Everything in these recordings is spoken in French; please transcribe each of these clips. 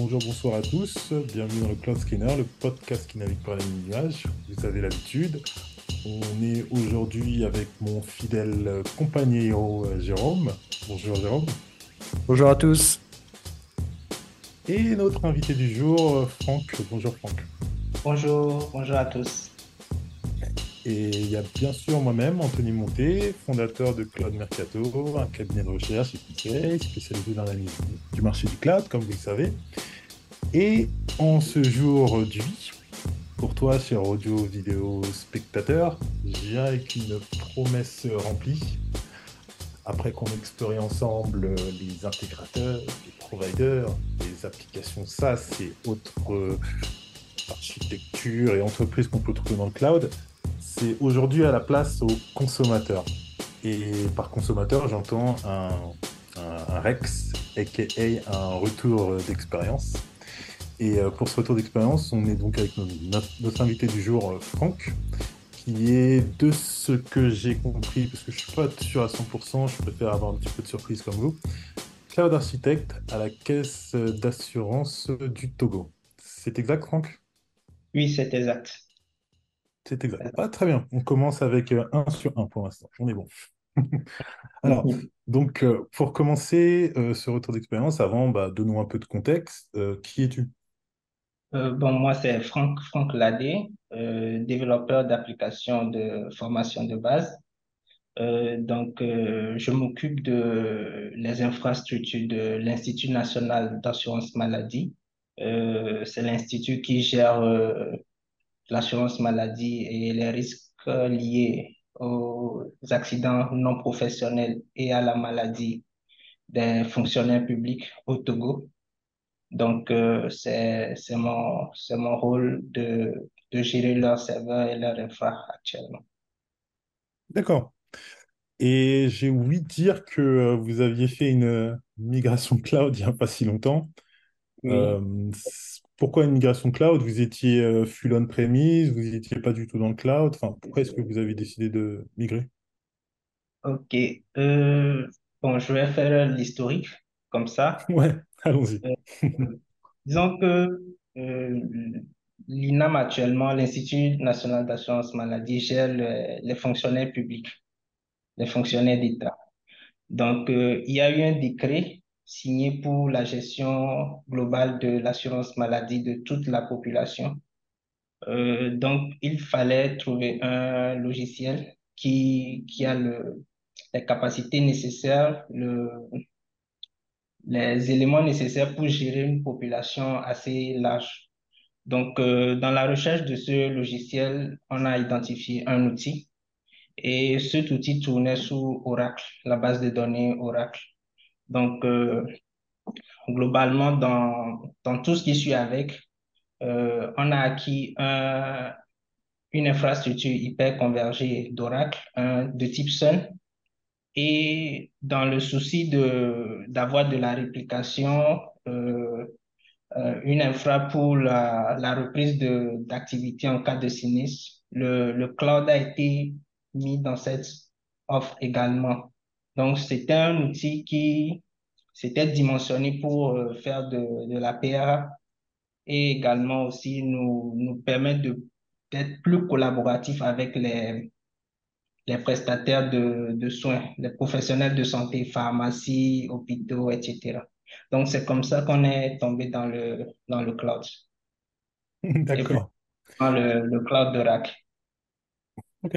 bonjour, bonsoir à tous. Bienvenue dans le Cloud Scanner, le podcast qui navigue par les nuages. Vous avez l'habitude. On est aujourd'hui avec mon fidèle compagnon euh, Jérôme. Bonjour Jérôme. Bonjour à tous. Et notre invité du jour, euh, Franck. Bonjour Franck. Bonjour, bonjour à tous. Et il y a bien sûr moi-même, Anthony Monté, fondateur de Cloud Mercato, un cabinet de recherche et spécialisé dans l'analyse du marché du cloud, comme vous le savez. Et en ce jour du pour toi, cher audio, vidéo, spectateur, j'ai avec une promesse remplie. Après qu'on ait exploré ensemble les intégrateurs, les providers, les applications SaaS et autres architectures et entreprises qu'on peut trouver dans le cloud, c'est aujourd'hui à la place aux consommateurs. Et par consommateur, j'entends un, REX, aka un retour d'expérience. Et euh, pour ce retour d'expérience, on est donc avec notre, invité du jour, euh, Franck, qui est de ce que j'ai compris, parce que je suis pas sûr à 100%, je préfère avoir un petit peu de surprise comme vous, cloud architecte à la caisse d'assurance du Togo. C'est exact, Franck? Oui, c'est exact. C'est exact. Ah, très bien. On commence avec euh, un sur un pour l'instant. On est bon. Alors, donc, euh, pour commencer euh, ce retour d'expérience, avant, bah, donnons un peu de contexte. qui es-tu? Bon, moi, c'est Franck, Franck Ladé, développeur d'applications de formation de base. donc, je m'occupe de les infrastructures de l'Institut national d'assurance maladie. c'est l'institut qui gère l'assurance maladie et les risques liés aux accidents non professionnels et à la maladie des fonctionnaires publics au Togo. Donc, euh, c'est mon, mon rôle de, de gérer leur serveur et leur infra actuellement. D'accord. Et j'ai ouï dire que euh, vous aviez fait une migration cloud il n'y a pas si longtemps. Euh, pourquoi une migration cloud? Vous étiez euh, full on-premise, vous n'étiez pas du tout dans le cloud. Enfin, pourquoi est-ce que vous avez décidé de migrer? Ok. Euh, bon, je vais faire l'historique comme ça. Ouais, allons-y. Euh, disons que l'INAM actuellement, l'Institut national d'assurance maladie, gère les fonctionnaires publics, les fonctionnaires d'État. Donc, il y a eu un décret signé pour la gestion globale de l'assurance maladie de toute la population. Euh, donc, il fallait trouver un logiciel qui, qui a le, les capacités nécessaires, le, les éléments nécessaires pour gérer une population assez large. Donc, euh, dans la recherche de ce logiciel, on a identifié un outil et cet outil tournait sous Oracle, la base de données Oracle. Donc, euh, globalement, dans, dans tout ce qui suit avec, euh, on a acquis un, une infrastructure hyper convergée d'Oracle de type Sun. Et dans le souci d'avoir de la réplication, euh, une infra pour la, la reprise d'activité en cas de sinistre, le, le cloud a été mis dans cette offre également. Donc, c'était un outil qui c'était dimensionné pour euh, faire de, de la PRA et également aussi nous, nous permettre d'être plus collaboratifs avec les, les prestataires de, de soins, les professionnels de santé, pharmacie, hôpitaux, etc. Donc, c'est comme ça qu'on est tombé dans le, dans le cloud. D'accord. Dans le, le cloud d'Oracle. Ok.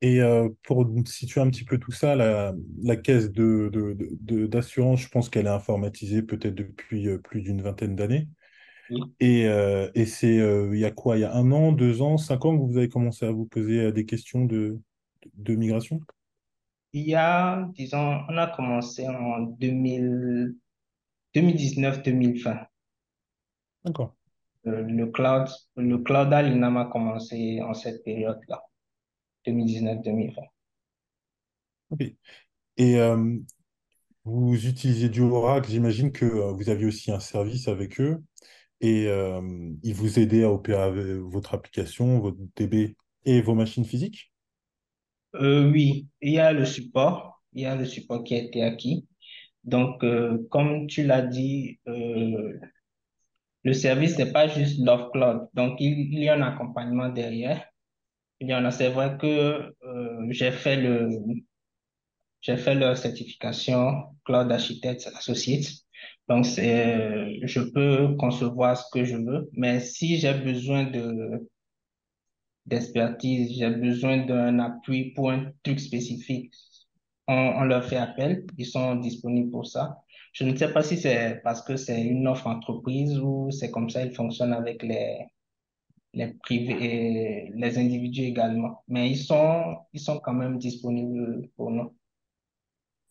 Et euh, pour situer un petit peu tout ça, la, la caisse de, de, d'assurance, je pense qu'elle est informatisée peut-être depuis euh, plus d'une vingtaine d'années. Et, euh, et c'est il y a quoi? Il y a un an, deux ans, cinq ans que vous avez commencé à vous poser des questions de, de migration? Il y a, disons, on a commencé en 2000, 2019-2020. D'accord. le cloud, le cloud à l'INAM a commencé en cette période-là. 2019-2020. Ok. Et euh, vous utilisez du Oracle, j'imagine que euh, vous aviez aussi un service avec eux et euh, ils vous aidaient à opérer votre application, votre DB et vos machines physiques? Oui, il y a le support, il y a le support qui a été acquis. Donc, comme tu l'as dit, le service n'est pas juste Love Cloud. Donc, il, il y a un accompagnement derrière. Il y en a, c'est vrai que euh, j'ai fait le, j'ai fait leur certification Cloud Architect Associate. Donc, c'est, je peux concevoir ce que je veux, mais si j'ai besoin de, d'expertise, j'ai besoin d'un appui pour un truc spécifique, on, on leur fait appel, ils sont disponibles pour ça. Je ne sais pas si c'est parce que c'est une offre entreprise ou c'est comme ça, ils fonctionnent avec les, les privés et les individus également. Mais ils sont, ils sont quand même disponibles pour nous.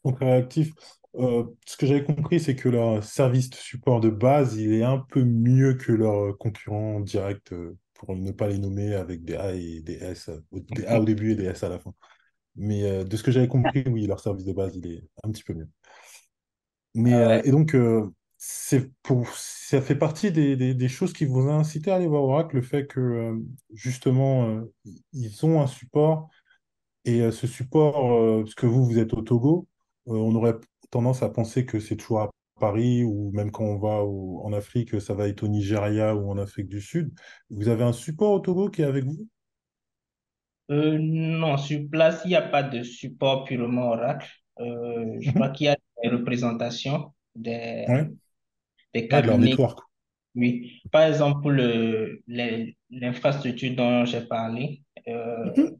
Donc, réactif. Euh, ce que j'avais compris, c'est que leur service de support de base, il est un peu mieux que leurs concurrents directs, euh, pour ne pas les nommer avec des A et des S, des A au début et des S à la fin. Mais euh, de ce que j'avais compris, oui, leur service de base, il est un petit peu mieux. Mais, Ah euh, et donc, c'est pour, ça fait partie des, des- des choses qui vous ont incité à aller voir Oracle, le fait que, euh, justement, euh, ils ont un support Et euh, ce support, parce que vous, vous êtes au Togo, on aurait tendance à penser que c'est toujours à Paris ou même quand on va au- en Afrique, ça va être au Nigeria ou en Afrique du Sud. Vous avez un support au Togo qui est avec vous? Euh, non, sur place, il n'y a pas de support purement Oracle. Euh, je crois Mhm. qu'il y a des représentations des, Ouais. Des Ouais, de leur cabinets. network. Oui. Par exemple, pour le, les- l'infrastructure dont j'ai parlé, euh, Mhm.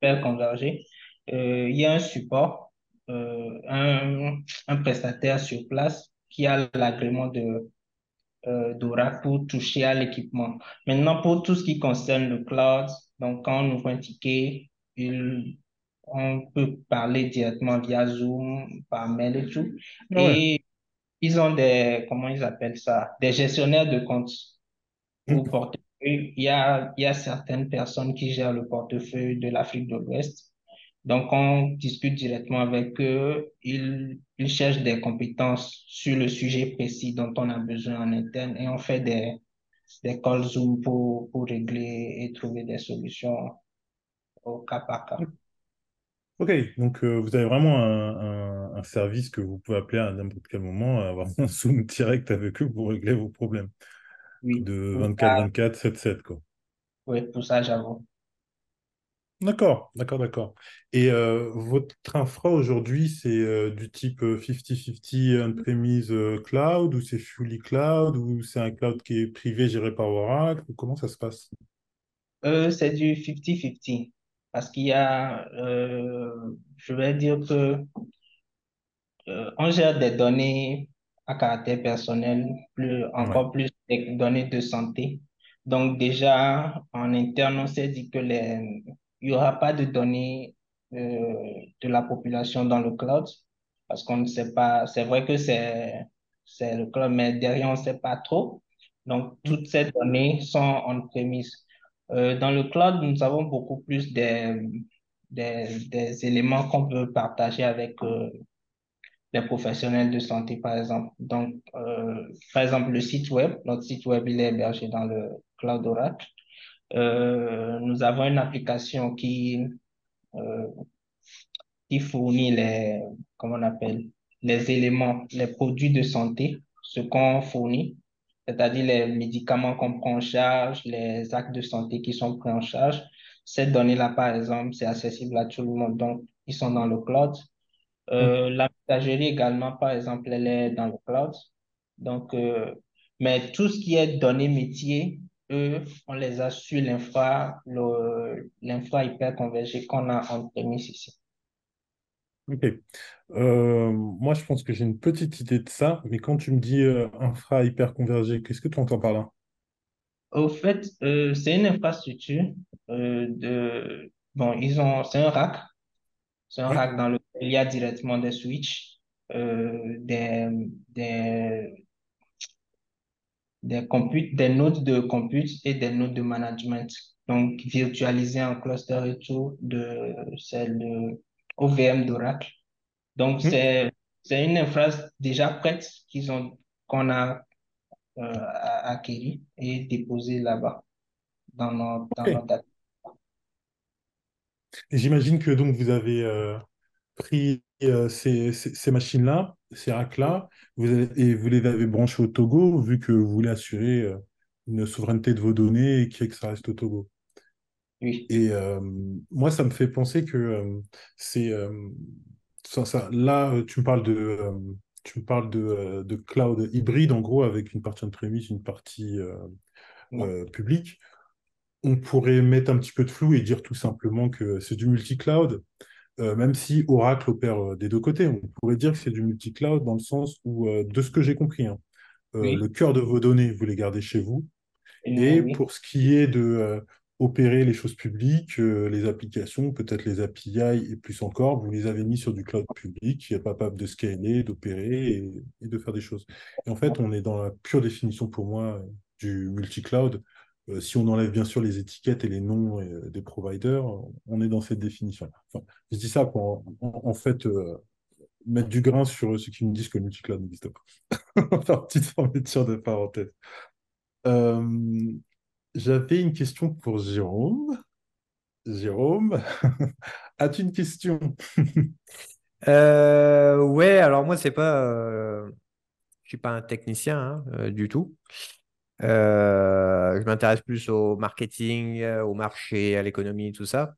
faire converger, euh, il y a un support, euh, un, un prestataire sur place qui a l'agrément de euh, d'Oracle pour toucher à l'équipement. Maintenant, pour tout ce qui concerne le cloud, donc quand on ouvre un ticket, il- on peut parler directement via Zoom, par mail et tout. Ah ouais. Et ils ont des, comment ils appellent ça, des gestionnaires de comptes Mhm. portefeuille. Il y a, il y a certaines personnes qui gèrent le portefeuille de l'Afrique de l'Ouest. Donc, on discute directement avec eux. Ils, ils cherchent des compétences sur le sujet précis dont on a besoin en interne et on fait des, des calls Zoom pour, pour régler et trouver des solutions au cas par cas. Ok, donc euh, vous avez vraiment un, un- un service que vous pouvez appeler à n'importe quel moment, avoir un Zoom direct avec eux pour régler vos problèmes. Oui, De pour 24, ça, 24, 7, 7, quoi. oui, pour ça, j'avoue. D'accord, d'accord, d'accord. Et euh, votre infra aujourd'hui, c'est euh, du type euh, 50-50 on-premise euh, cloud ou c'est fully cloud ou c'est un cloud qui est privé géré par Oracle ou comment ça se passe? C'est du 50-50 parce qu'il y a, je vais dire que Euh, on gère des données à caractère personnel, plus, Ouais. encore plus des données de santé. Donc déjà, en interne, on s'est dit que les, il n'y aura pas de données euh, de la population dans le cloud, parce qu'on ne sait pas, c'est vrai que c'est, le cloud, mais derrière, on ne sait pas trop. Donc, toutes ces données sont on-premise. Euh, dans le cloud, nous avons beaucoup plus des, des, des éléments qu'on peut partager avec euh, les professionnels de santé, par exemple. Donc, euh, par exemple, le site web, notre site web, il est hébergé dans le cloud Oracle. Euh, nous avons une application qui, euh, qui fournit les, comment on appelle, les éléments, les produits de santé, ce qu'on fournit, c'est-à-dire les médicaments qu'on prend en charge, les actes de santé qui sont pris en charge. Ces données-là, par exemple, c'est accessible à tout le monde. Donc, ils sont dans le cloud. Mm. Euh, la messagerie également, par exemple, elle est dans le cloud. Donc, euh, mais tout ce qui est données métiers, eux, on les a sur l'infra, le- l'infra hyper convergé qu'on a en premise ici. Ok. Euh, moi, je pense que j'ai une petite idée de ça, mais quand tu me dis euh, infra hyper convergé, qu'est-ce que tu entends par là? Au fait, euh, c'est une infrastructure de, bon, ils ont, c'est un rack, c'est un Ouais. rack dans lequel il y a directement des switches, euh, des, des des computes, des nodes de compute et des nodes de management. Donc, virtualisé en cluster et tout de celle de OVM d'Oracle. Donc, Mm. c'est, c'est une infrastructure déjà prête qu'ils ont, qu'on a euh, acquérie et déposée là-bas dans nos, dans. Et j'imagine que donc vous avez euh, pris euh, ces, ces- ces machines-là, ces racks-là, vous avez- et vous les avez branchés au Togo, vu que vous voulez assurer euh, une souveraineté de vos données et que ça reste au Togo. Oui, Et euh, moi, ça me fait penser que c'est ça, ça- là, tu me parles de, tu me parles de, de cloud hybride, en gros, avec une partie on-premise, une partie publique. On pourrait mettre un petit peu de flou et dire tout simplement que c'est du multi-cloud, euh, même si Oracle opère euh, des deux côtés. On pourrait dire que c'est du multi-cloud dans le sens où, euh, de ce que j'ai compris, hein, euh, le cœur de vos données, vous les gardez chez vous et oui, pour ce qui est de opérer les choses publiques, les applications, peut-être les API et plus encore, vous les avez mis sur du cloud public qui est capable de scaler, d'opérer et, et de faire des choses. Et en fait, on est dans la pure définition pour moi du multi-cloud. Euh, si on enlève bien sûr les étiquettes et les noms euh, des providers, on est dans cette définition. Enfin, je dis ça pour en, fait euh, mettre du grain sur ceux qui me disent que le multi-cloud n'existe pas. Petite fermeture de parenthèse. J'avais une question pour Jérôme. Jérôme, as-tu une question? Ouais, alors moi, c'est pas, je suis pas un technicien hein, du tout. Euh, je m'intéresse plus au marketing, euh, au marché, à l'économie, tout ça.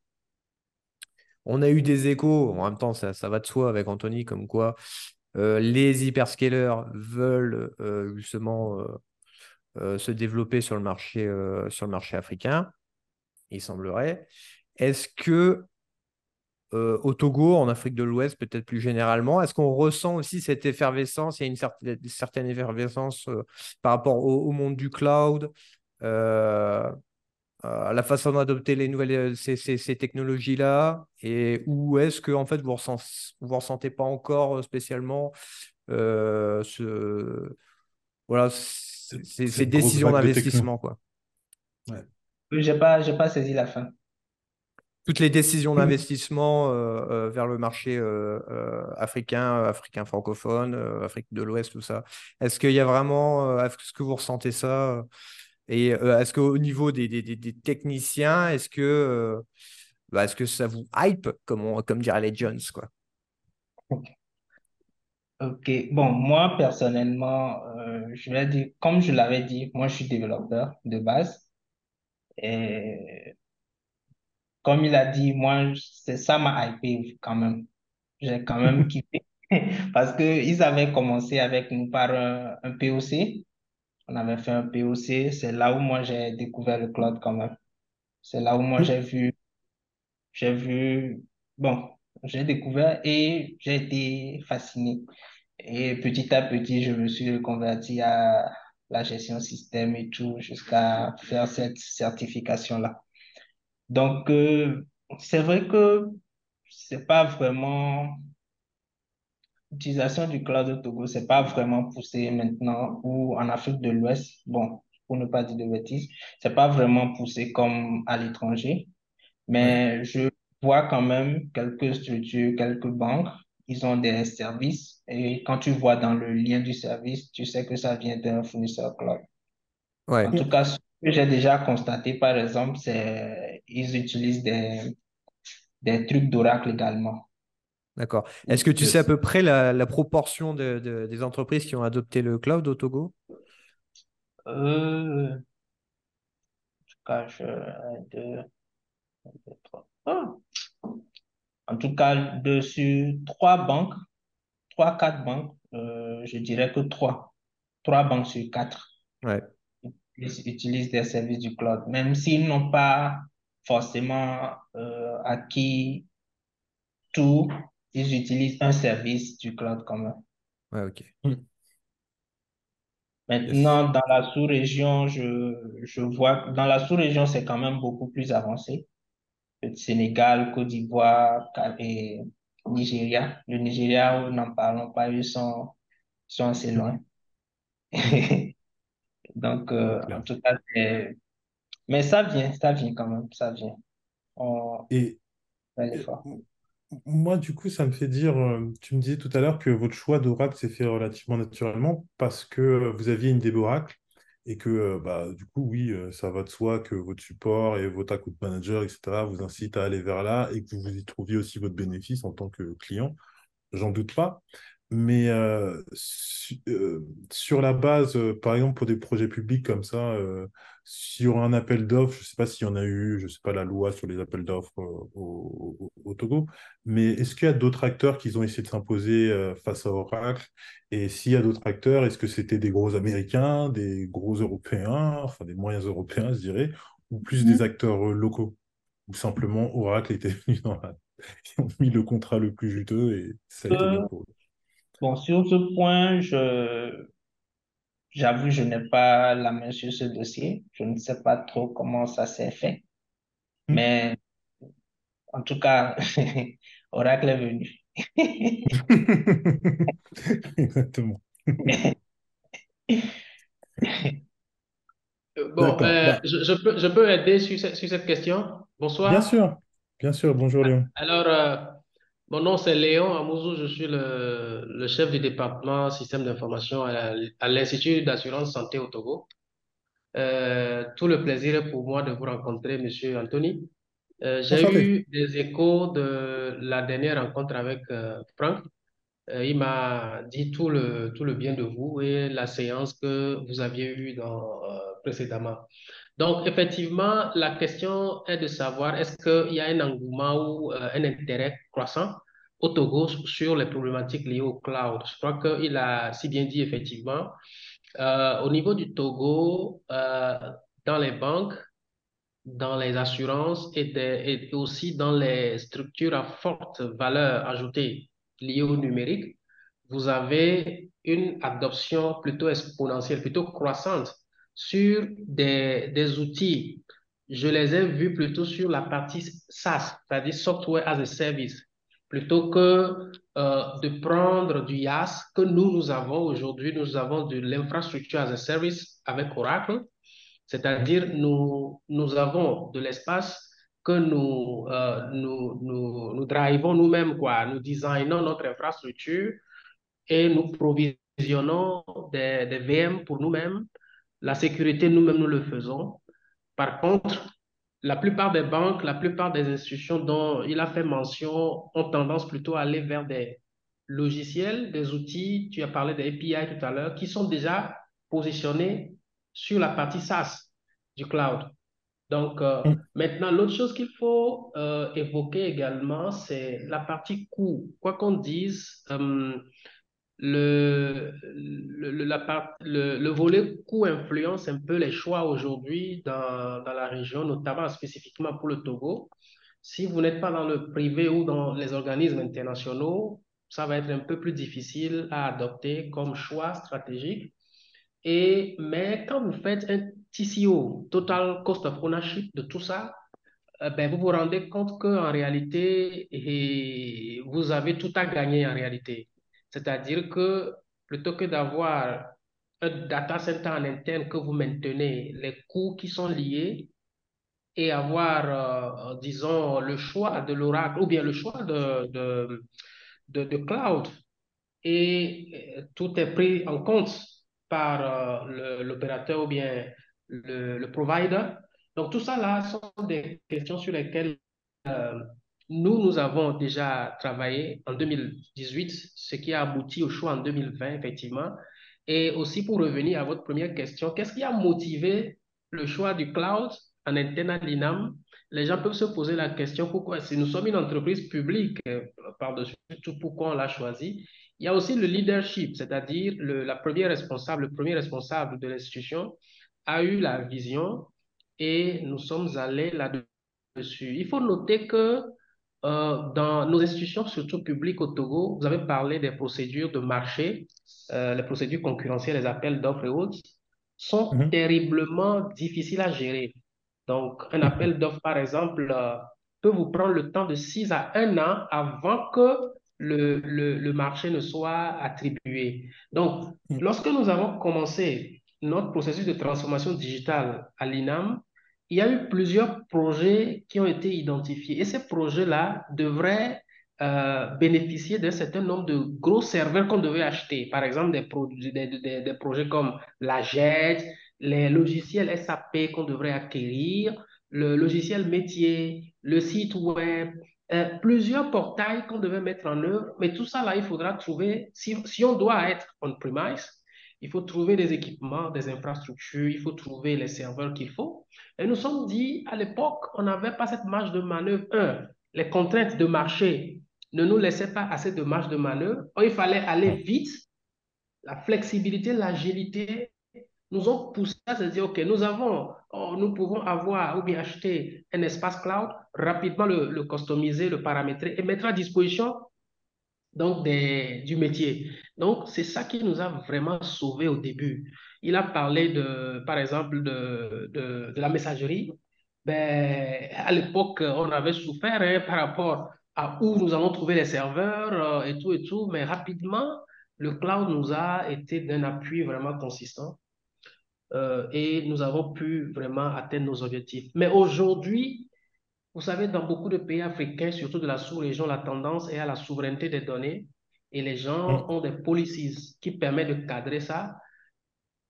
On a eu des échos, en même temps, ça, va de soi avec Anthony, comme quoi euh, les hyperscalers veulent justement se développer sur le marché, sur le marché africain, il semblerait. Est-ce que euh, au Togo, en Afrique de l'Ouest, peut-être plus généralement. Est-ce qu'on ressent aussi cette effervescence? Il y a une certaine, certaine effervescence euh, par rapport au, au monde du cloud, euh, à la façon d'adopter les nouvelles euh, ces, ces- ces technologies-là, et où est-ce que en fait vous vous ressentez pas encore spécialement euh, ce, voilà, ces, décisions d'investissement, quoi? Ouais. Oui, j'ai pas, j'ai pas saisi la fin. Toutes les décisions d'investissement euh, euh, vers le marché euh, africain, africain francophone, Afrique de l'Ouest, tout ça. Est-ce qu'il y a vraiment, est-ce que vous ressentez ça? Et est-ce qu'au niveau des, des- des- des techniciens, est-ce que, bah, est-ce que ça vous hype, comme, on- comme diraient les Jones, quoi? Ok, bon, moi personnellement, euh, je vais dire, comme je l'avais dit, moi je suis développeur de base. Et comme il a dit, moi, c'est ça m'a hypé quand même. J'ai quand même kiffé. Parce que ils avaient commencé avec nous par un, un POC. On avait fait un POC. C'est là où moi j'ai découvert le cloud quand même. C'est là où moi j'ai vu, j'ai vu, bon, j'ai découvert et j'ai été fasciné. Et petit à petit, je me suis converti à la gestion système et tout jusqu'à faire cette certification-là. Donc, euh, c'est vrai que c'est pas vraiment l'utilisation du cloud au Togo, c'est pas vraiment poussé maintenant ou en Afrique de l'Ouest. Bon, pour ne pas dire de bêtises, c'est pas vraiment poussé comme à l'étranger. Mais je vois quand même quelques structures, quelques banques, ils ont des services et quand tu vois dans le lien du service, tu sais que ça vient d'un fournisseur cloud. En tout cas, ce que j'ai déjà constaté, par exemple, c'est ils utilisent des, des trucs d'Oracle également. d'accord. Est-ce que tu sais à peu près la, la proportion de- de- des entreprises qui ont adopté le cloud au Togo? Euh, en tout cas, je, un, deux, deux, trois. Ah. En tout cas, de sur trois banques, trois, quatre banques, euh, je dirais que trois. Trois banques sur quatre. Ouais, ils utilisent des services du cloud, même s'ils n'ont pas forcément euh, acquis tout, ils utilisent un service du cloud même. ouais, ok. Yes. Maintenant, dans la sous-région, je, je vois que dans la sous-région, c'est quand même beaucoup plus avancé. Le Sénégal, Côte d'Ivoire et Nigeria. Le Nigeria, n'en parlons pas, ils sont, sont assez loin. Donc, euh, en tout cas, c'est- mais ça vient, ça vient quand même, ça vient. On Et. Moi, du coup, ça me fait dire, euh, tu me disais tout à l'heure que votre choix d'Oracle s'est fait relativement naturellement parce que euh, vous aviez une DB Oracle et que, euh, bah, du coup, oui, ça va de soi que votre support et votre account manager, etc., vous incitent à aller vers là et que vous y trouviez aussi votre bénéfice en tant que client. j'en doute pas. Mais euh, euh, sur la base, euh, par exemple, pour des projets publics comme ça, sur un appel d'offres, je ne sais pas s'il y en a eu, je ne sais pas la loi sur les appels d'offres au, Togo, mais est-ce qu'il y a d'autres acteurs qui ont essayé de s'imposer face à Oracle? Et s'il y a d'autres acteurs, est-ce que c'était des gros Américains, des gros Européens, enfin des moyens Européens, je dirais, ou plus des acteurs locaux? Ou simplement Oracle était venu dans la... Ils ont mis le contrat le plus juteux et ça a été bien pour eux? Bon, sur ce point, je, j'avoue, je n'ai pas la main sur ce dossier. Je ne sais pas trop comment ça s'est fait. Hmm. Mais en tout cas, Oracle est venu. Exactement. Bon, euh, je, je, peux, je peux aider sur, sur cette question? Bonsoir. Bien sûr, bien sûr. Bonjour Léon. Alors, euh, mon nom, c'est Léon Amouzou. Je suis le, le chef du département système d'information à, l'Institut d'assurance santé au Togo. Euh, tout le plaisir pour moi de vous rencontrer, Monsieur Anthony. Euh, j'ai eu des échos de la dernière rencontre avec euh, Franck. il m'a dit tout le, tout le bien de vous et la séance que vous aviez eue dans, précédemment. Donc, effectivement, la question est de savoir est-ce qu'il y a un engouement ou euh, un intérêt croissant au Togo sur les problématiques liées au cloud? Je crois qu'il a si bien dit, effectivement, euh, au niveau du Togo, euh, dans les banques, dans les assurances et, et, aussi dans les structures à forte valeur ajoutée liées au numérique, vous avez une adoption plutôt exponentielle, plutôt croissante sur des, des outils. Je les ai vus plutôt sur la partie SaaS, c'est-à-dire Software as a Service, plutôt que euh, de prendre du IaaS que nous, nous avons aujourd'hui. Nous avons de l'infrastructure as a Service avec Oracle, c'est-à-dire nous, nous avons de l'espace que nous, euh, nous, nous, nous drivons nous-mêmes, quoi. Nous designons notre infrastructure et nous provisionnons des, des VM pour nous-mêmes la sécurité, nous-mêmes, nous le faisons. Par contre, la plupart des banques, la plupart des institutions dont il a fait mention ont tendance plutôt à aller vers des logiciels, des outils, tu as parlé des API tout à l'heure, qui sont déjà positionnés sur la partie SaaS du cloud. Donc, euh, mm. maintenant, l'autre chose qu'il faut euh, évoquer également, c'est la partie coût. Quoi qu'on dise, euh, le, le, le, le, volet coût influence un peu les choix aujourd'hui dans, dans, la région, notamment spécifiquement pour le Togo. Si vous n'êtes pas dans le privé ou dans les organismes internationaux, ça va être un peu plus difficile à adopter comme choix stratégique. Et, mais quand vous faites un TCO, Total Cost of Ownership de tout ça, eh ben, vous vous rendez compte qu'en réalité, vous avez tout à gagner en réalité. C'est-à-dire que plutôt que d'avoir un data center en interne que vous maintenez, les coûts qui sont liés et avoir, euh, disons, le choix de l'oracle ou bien le choix de, de, cloud et euh, tout est pris en compte par euh, l'opérateur ou bien le, le, provider. Donc, tout ça là sont des questions sur lesquelles nous, nous avons déjà travaillé en 2018, ce qui a abouti au choix en 2020, effectivement. Et aussi pour revenir à votre première question, qu'est-ce qui a motivé le choix du cloud en interne à l'INAM Les gens peuvent se poser la question, pourquoi? Si nous sommes une entreprise publique, euh, par-dessus tout, pourquoi on l'a choisi? Il y a aussi le leadership, c'est-à-dire la première responsable, le premier responsable de l'institution a eu la vision et nous sommes allés là-dessus. Il faut noter que euh, dans nos institutions, surtout publiques au Togo, vous avez parlé des procédures de marché, euh, les procédures concurrentielles, les appels d'offres et autres, sont mhm. terriblement difficiles à gérer. Donc, un appel d'offres, par exemple, euh, peut vous prendre le temps de 6 à 1 an avant que le, le, le marché ne soit attribué. Donc, mhm. lorsque nous avons commencé notre processus de transformation digitale à l'INAM, il y a eu plusieurs projets qui ont été identifiés et ces projets-là devraient euh, bénéficier d'un certain nombre de gros serveurs qu'on devait acheter. Par exemple, des, projets comme la JET, les logiciels SAP qu'on devrait acquérir, le logiciel métier, le site web, euh, plusieurs portails qu'on devait mettre en œuvre, mais tout ça là, il faudra trouver, si on doit être on-premise, il faut trouver des équipements, des infrastructures, il faut trouver les serveurs qu'il faut. Et nous sommes dit, à l'époque, on n'avait pas cette marge de manœuvre. Un, les contraintes de marché ne nous laissaient pas assez de marge de manœuvre. Il fallait aller vite. La flexibilité, l'agilité nous ont poussé à se dire, OK, nous avons, oh, nous pouvons avoir ou bien acheter un espace cloud, rapidement le customiser, le paramétrer et mettre à disposition donc du métier. Donc, c'est ça qui nous a vraiment sauvés au début. Il a parlé, de, par exemple, de, de, de la messagerie. Ben, à l'époque, on avait souffert hein, par rapport à où nous allons trouver les serveurs euh, et tout et tout, mais rapidement, le cloud nous a été d'un appui vraiment consistant euh, et nous avons pu vraiment atteindre nos objectifs. Mais aujourd'hui, vous savez, dans beaucoup de pays africains, surtout de la sous-région, la tendance est à la souveraineté des données et les gens Mm. ont des policies qui permettent de cadrer ça.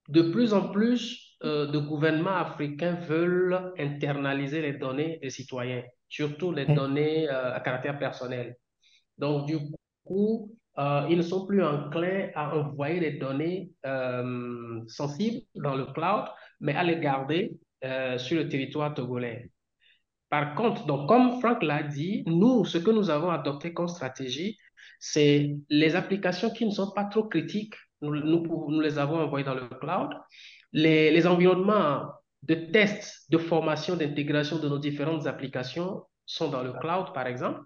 De plus en plus euh, de gouvernements africains veulent internaliser les données des citoyens, surtout les Mm. données euh, à caractère personnel. Donc, du coup, euh, ils ne sont plus enclins à envoyer les données euh, sensibles dans le cloud, mais à les garder sur le territoire togolais. Par contre, donc, comme Franck l'a dit, nous, ce que nous avons adopté comme stratégie, c'est les applications qui ne sont pas trop critiques, nous, les avons envoyées dans le cloud. Les, les environnements de tests, de formation, d'intégration de nos différentes applications sont dans le cloud, par exemple.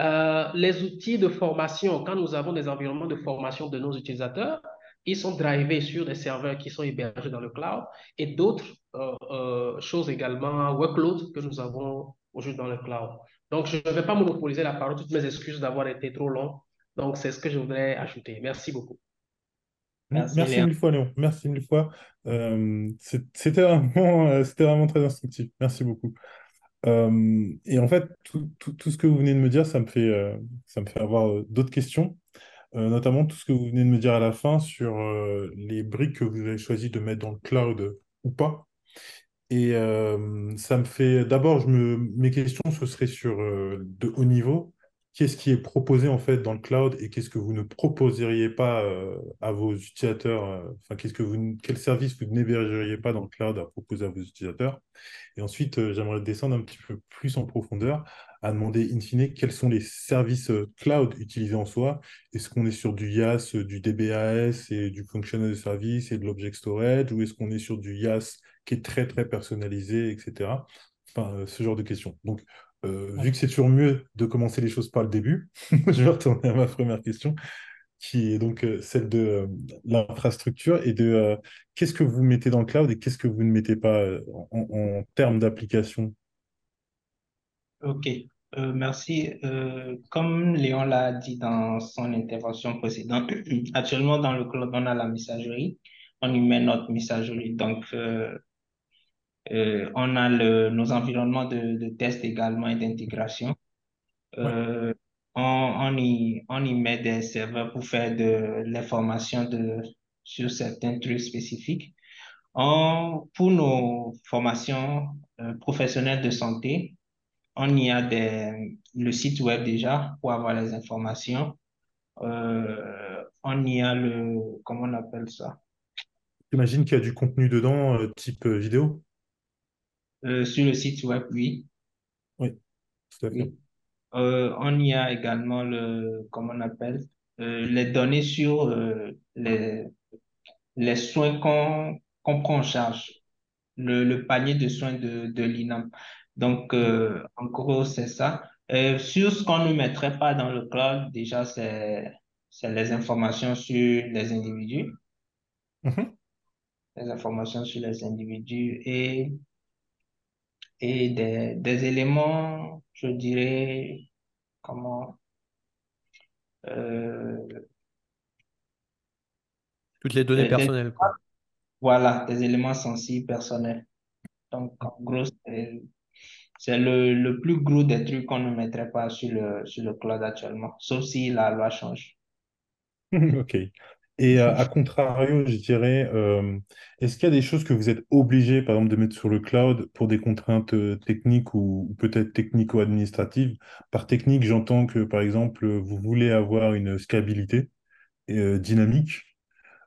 Euh, les outils de formation, quand nous avons des environnements de formation de nos utilisateurs, ils sont drivés sur des serveurs qui sont hébergés dans le cloud et d'autres euh, euh, choses également, workloads que nous avons aujourd'hui dans le cloud. Donc, je ne vais pas monopoliser la parole, toutes mes excuses d'avoir été trop long. Donc, c'est ce que je voudrais ajouter. Merci beaucoup. Merci, mille fois, Léon. Merci mille fois. Euh, c'était vraiment, euh, c'était vraiment très instructif. Merci beaucoup. Euh, et en fait, tout, tout- tout ce que vous venez de me dire, ça me fait, euh, ça me fait avoir euh, d'autres questions, Euh, notamment tout ce que vous venez de me dire à la fin sur euh, les briques que vous avez choisi de mettre dans le cloud ou pas. Et euh, ça me fait, d'abord, mes questions, ce serait sur de haut niveau. Qu'est-ce qui est proposé en fait dans le cloud et qu'est-ce que vous ne proposeriez pas euh, à vos utilisateurs, euh, enfin, vous, quel service vous n'hébergeriez pas dans le cloud à proposer à vos utilisateurs? Et ensuite, euh, j'aimerais descendre un petit peu plus en profondeur à demander, in fine, quels sont les services cloud utilisés en soi? Est-ce qu'on est sur du IaaS, du DBAS et du Functional Service et de l'Object Storage, ou est-ce qu'on est sur du IaaS qui est très, très personnalisé, etc. Enfin, ce genre de questions. Donc, euh, vu que c'est toujours mieux de commencer les choses par le début, je vais retourner à ma première question qui est donc euh, celle de euh, l'infrastructure et de euh, qu'est-ce que vous mettez dans le cloud et qu'est-ce que vous ne mettez pas euh, en, en termes d'application? OK. Euh, merci. Euh, comme Léon l'a dit dans son intervention précédente, actuellement dans le cloud, on a la messagerie. On y met notre messagerie. Donc, euh, euh, on a le, nos environnements de, de test également et d'intégration. Euh, on, on y, on y met des serveurs pour faire de l'information de, sur certains trucs spécifiques. On, pour nos formations euh, professionnelles de santé, on y a des, le site web déjà pour avoir les informations. On y a le, comment on appelle ça? J'imagine qu'il y a du contenu dedans, type vidéo? Euh, sur le site web, oui. Oui, tout à fait. Oui. Euh, on y a également le, comment on appelle, euh, les données sur les, les soins qu'on prend en charge, le, le panier de soins de, de l'INAM. Donc, en gros, c'est ça. Sur ce qu'on ne mettrait pas dans le cloud, déjà, c'est les informations sur les individus, Mhm. les informations sur les individus et, et des, des éléments, je dirais, comment, euh, Toutes les données des- des- personnelles, quoi. voilà, des éléments sensibles personnels. Donc, en gros, c'est c'est le, le plus gros des trucs qu'on ne mettrait pas sur le, sur le cloud actuellement, sauf si la loi change. Ok. Et euh, à contrario, je dirais, euh, est-ce qu'il y a des choses que vous êtes obligé, par exemple, de mettre sur le cloud pour des contraintes euh, techniques ou, ou peut-être technico-administratives? Par technique, j'entends que, par exemple, vous voulez avoir une scalabilité euh, dynamique.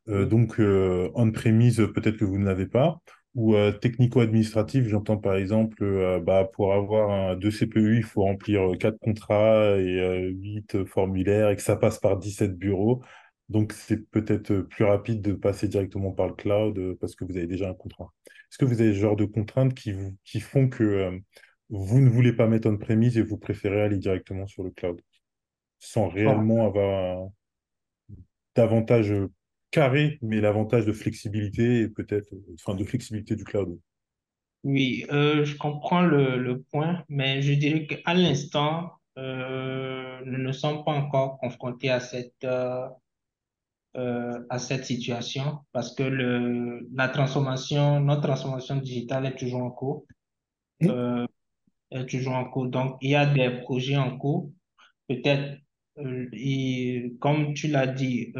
Euh, Oui. donc, on-premise, peut-être que vous ne l'avez pas. Ou technico-administratif, j'entends par exemple, bah, pour avoir un, deux CPU, il faut remplir quatre contrats et huit formulaires et que ça passe par 17 bureaux. Donc, c'est peut-être euh, plus rapide de passer directement par le cloud euh, parce que vous avez déjà un contrat. Est-ce que vous avez ce genre de contraintes qui, vous, qui font que euh, vous ne voulez pas mettre on-premise et vous préférez aller directement sur le cloud? Sans réellement avoir davantage carré, mais l'avantage de flexibilité et peut-être, enfin, de flexibilité du cloud? oui, euh, je comprends le, le point, mais je dirais qu'à l'instant, euh, nous ne sommes pas encore confrontés à cette, euh, à cette situation parce que le, la transformation, notre transformation digitale est toujours en cours. Euh, est toujours en cours. Donc, il y a des projets en cours. Peut-être, euh, comme tu l'as dit,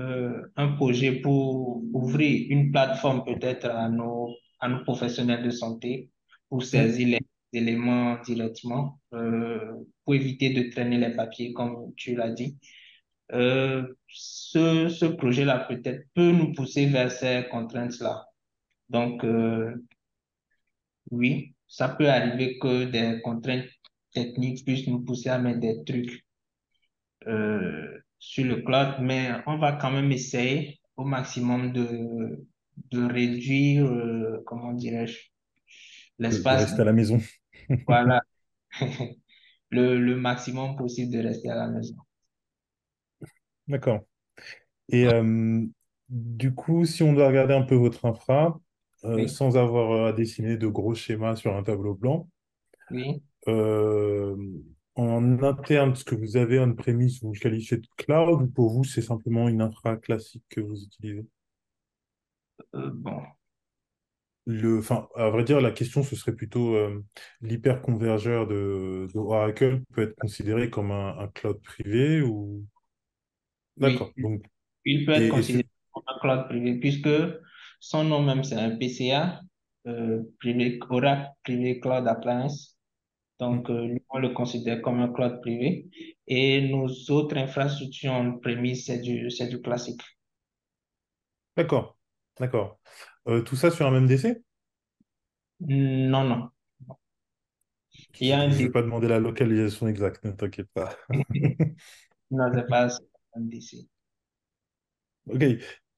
un projet pour ouvrir une plateforme peut-être à nos, à nos professionnels de santé pour saisir les éléments directement, pour éviter de traîner les papiers, comme tu l'as dit. Euh, ce, ce projet-là peut-être peut nous pousser vers ces contraintes-là. Donc, euh, oui, ça peut arriver que des contraintes techniques puissent nous pousser à mettre des trucs euh, sur le cloud, mais on va quand même essayer au maximum de, de réduire, euh, comment dirais-je, De, de l'espace, rester à la maison. voilà, le, le maximum possible de rester à la maison. D'accord. Et euh, du coup, si on doit regarder un peu votre infra, euh, Oui, sans avoir euh, à dessiner de gros schémas sur un tableau blanc, oui. euh, en interne, ce que vous avez on-premise, vous le qualifiez de cloud ou pour vous, c'est simplement une infra classique que vous utilisez? Bon, Le, enfin, à vrai dire, la question, ce serait plutôt l'hyperconvergeur de, de Oracle peut être considéré comme un, un cloud privé ou... oui, D'accord. Donc, il peut être et, considéré comme un cloud privé puisque son nom même c'est un PCA, euh, privé, Oracle Privé Cloud Appliance. Donc, euh, lui, on le considère comme un cloud privé. Et nos autres infrastructures en prémisse, c'est du, c'est du classique. D'accord. D'accord. Euh, tout ça sur un même DC? Non, non. Il y Je a un ne vais pas demander la localisation exacte, ne t'inquiète pas. Non, c'est pas Ok.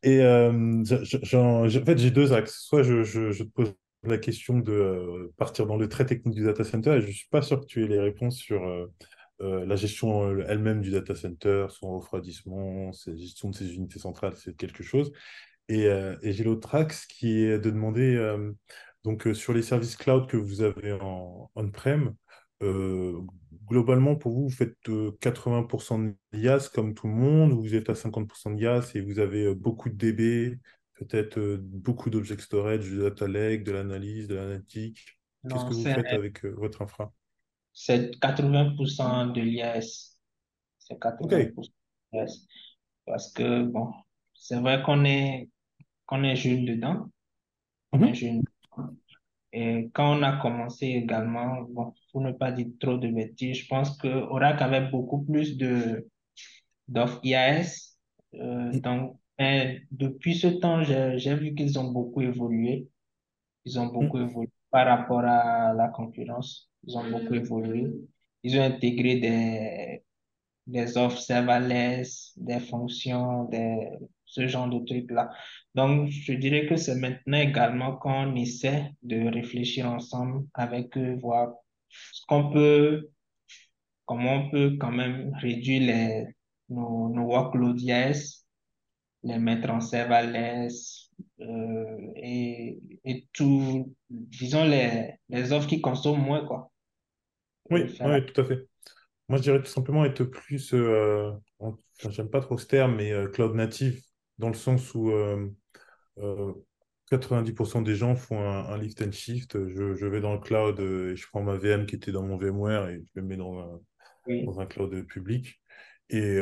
Et euh, en fait, j'ai deux axes. Soit je, je- te pose la question de euh, partir dans le très technique du data center et je ne suis pas sûr que tu aies les réponses sur euh, la gestion elle-même du data center, son refroidissement, sa gestion de ses unités centrales, c'est quelque chose. Et, et j'ai l'autre axe qui est de demander, donc sur les services cloud que vous avez en on-prem, globalement pour vous, vous faites euh, 80% de IaaS comme tout le monde, ou vous êtes à 50% de IaaS et vous avez euh, beaucoup de DB, peut-être euh, beaucoup d'object storage, du data lake, de l'analyse, de l'analytique. Qu'est-ce que vous faites avec euh, votre infra? c'est 80% de l'IAS. C'est Ok. 80% de l'IAS. Parce que, bon, c'est vrai qu'on est, qu'on est jeune dedans. On est Mhm. jeune. Et quand on a commencé également, bon, pour ne pas dire trop de bêtises, je pense que Oracle avait beaucoup plus de d'offres IAS. Euh, donc, mais depuis ce temps, j'ai vu qu'ils ont beaucoup évolué. Ils ont beaucoup évolué par rapport à la concurrence. Ils ont beaucoup évolué. Ils ont intégré des, des offres serverless, des fonctions, des, ce genre de trucs-là. Donc, je dirais que c'est maintenant également qu'on essaie de réfléchir ensemble avec eux, voir qu'on peut, comment on peut quand même réduire les, nos, nos workloads IaaS, les mettre en serverless, euh, et, et tout, disons les, les offres qui consomment moins, quoi. Oui, oui, tout à fait. Moi, je dirais tout simplement être plus, euh, j'aime pas trop ce terme, mais euh, cloud native, dans le sens où euh, 90% des gens font un, un lift and shift. Je, je vais dans le cloud euh, et je prends ma VM qui était dans mon VMware et je le mets dans un, Oui, dans un cloud public. Et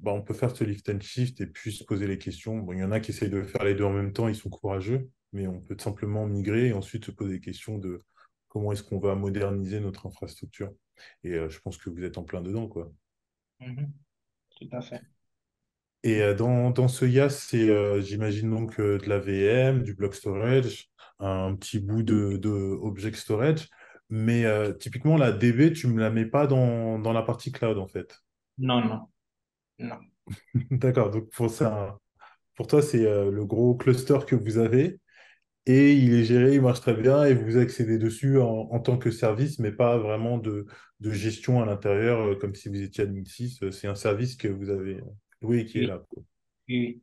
bah, on peut faire ce lift and shift et puis se poser les questions. Bon, il y en a qui essayent de faire les deux en même temps, ils sont courageux, mais on peut simplement migrer et ensuite se poser des questions de comment est-ce qu'on va moderniser notre infrastructure. Et je pense que vous êtes en plein dedans, quoi. Mhm. Tout à fait. Et dans, dans ce YAS, c'est, j'imagine donc de la VM, du block storage, un petit bout de, de object storage. Mais typiquement, la DB, tu ne me la mets pas dans, dans la partie cloud, en fait. Non, non, non. D'accord, donc pour ça, pour toi, c'est le gros cluster que vous avez et il est géré, il marche très bien et vous accédez dessus en, en tant que service, mais pas vraiment de, de gestion à l'intérieur comme si vous étiez admin 6. C'est un service que vous avez et qui est Oui, là. oui,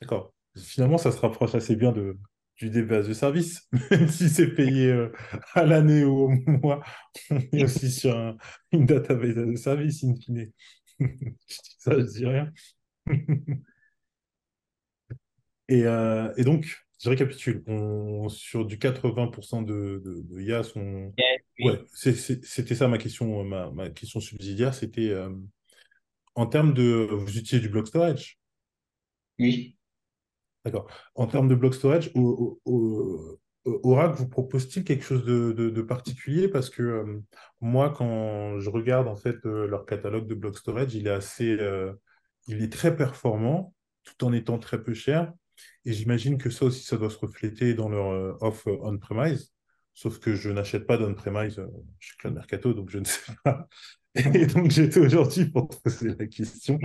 D'accord. Finalement, ça se rapproche assez bien de, du DBA de service, même si c'est payé euh, à l'année ou au mois. On est aussi sur un- une database de service, in fine. Je dis ça, je dis rien. Et, euh, et donc, je récapitule. On, sur du 80% de, de, de on... oui, Ouais, oui, c'était ça ma question, ma, ma question subsidiaire. C'était euh, en termes de... Vous utilisez du block storage? oui. D'accord. En termes de block storage, au- au- au- au- Oracle vous propose-t-il quelque chose de, de- de particulier? Parce que euh, moi, quand je regarde en fait euh, leur catalogue de block storage, il est assez, euh, il est très performant, tout en étant très peu cher. Et j'imagine que ça aussi, ça doit se refléter dans leur euh, offre on-premise. Sauf que je n'achète pas d'on-premise euh, chez Cloud Mercato, donc je ne sais pas. Et donc j'étais aujourd'hui pour te poser la question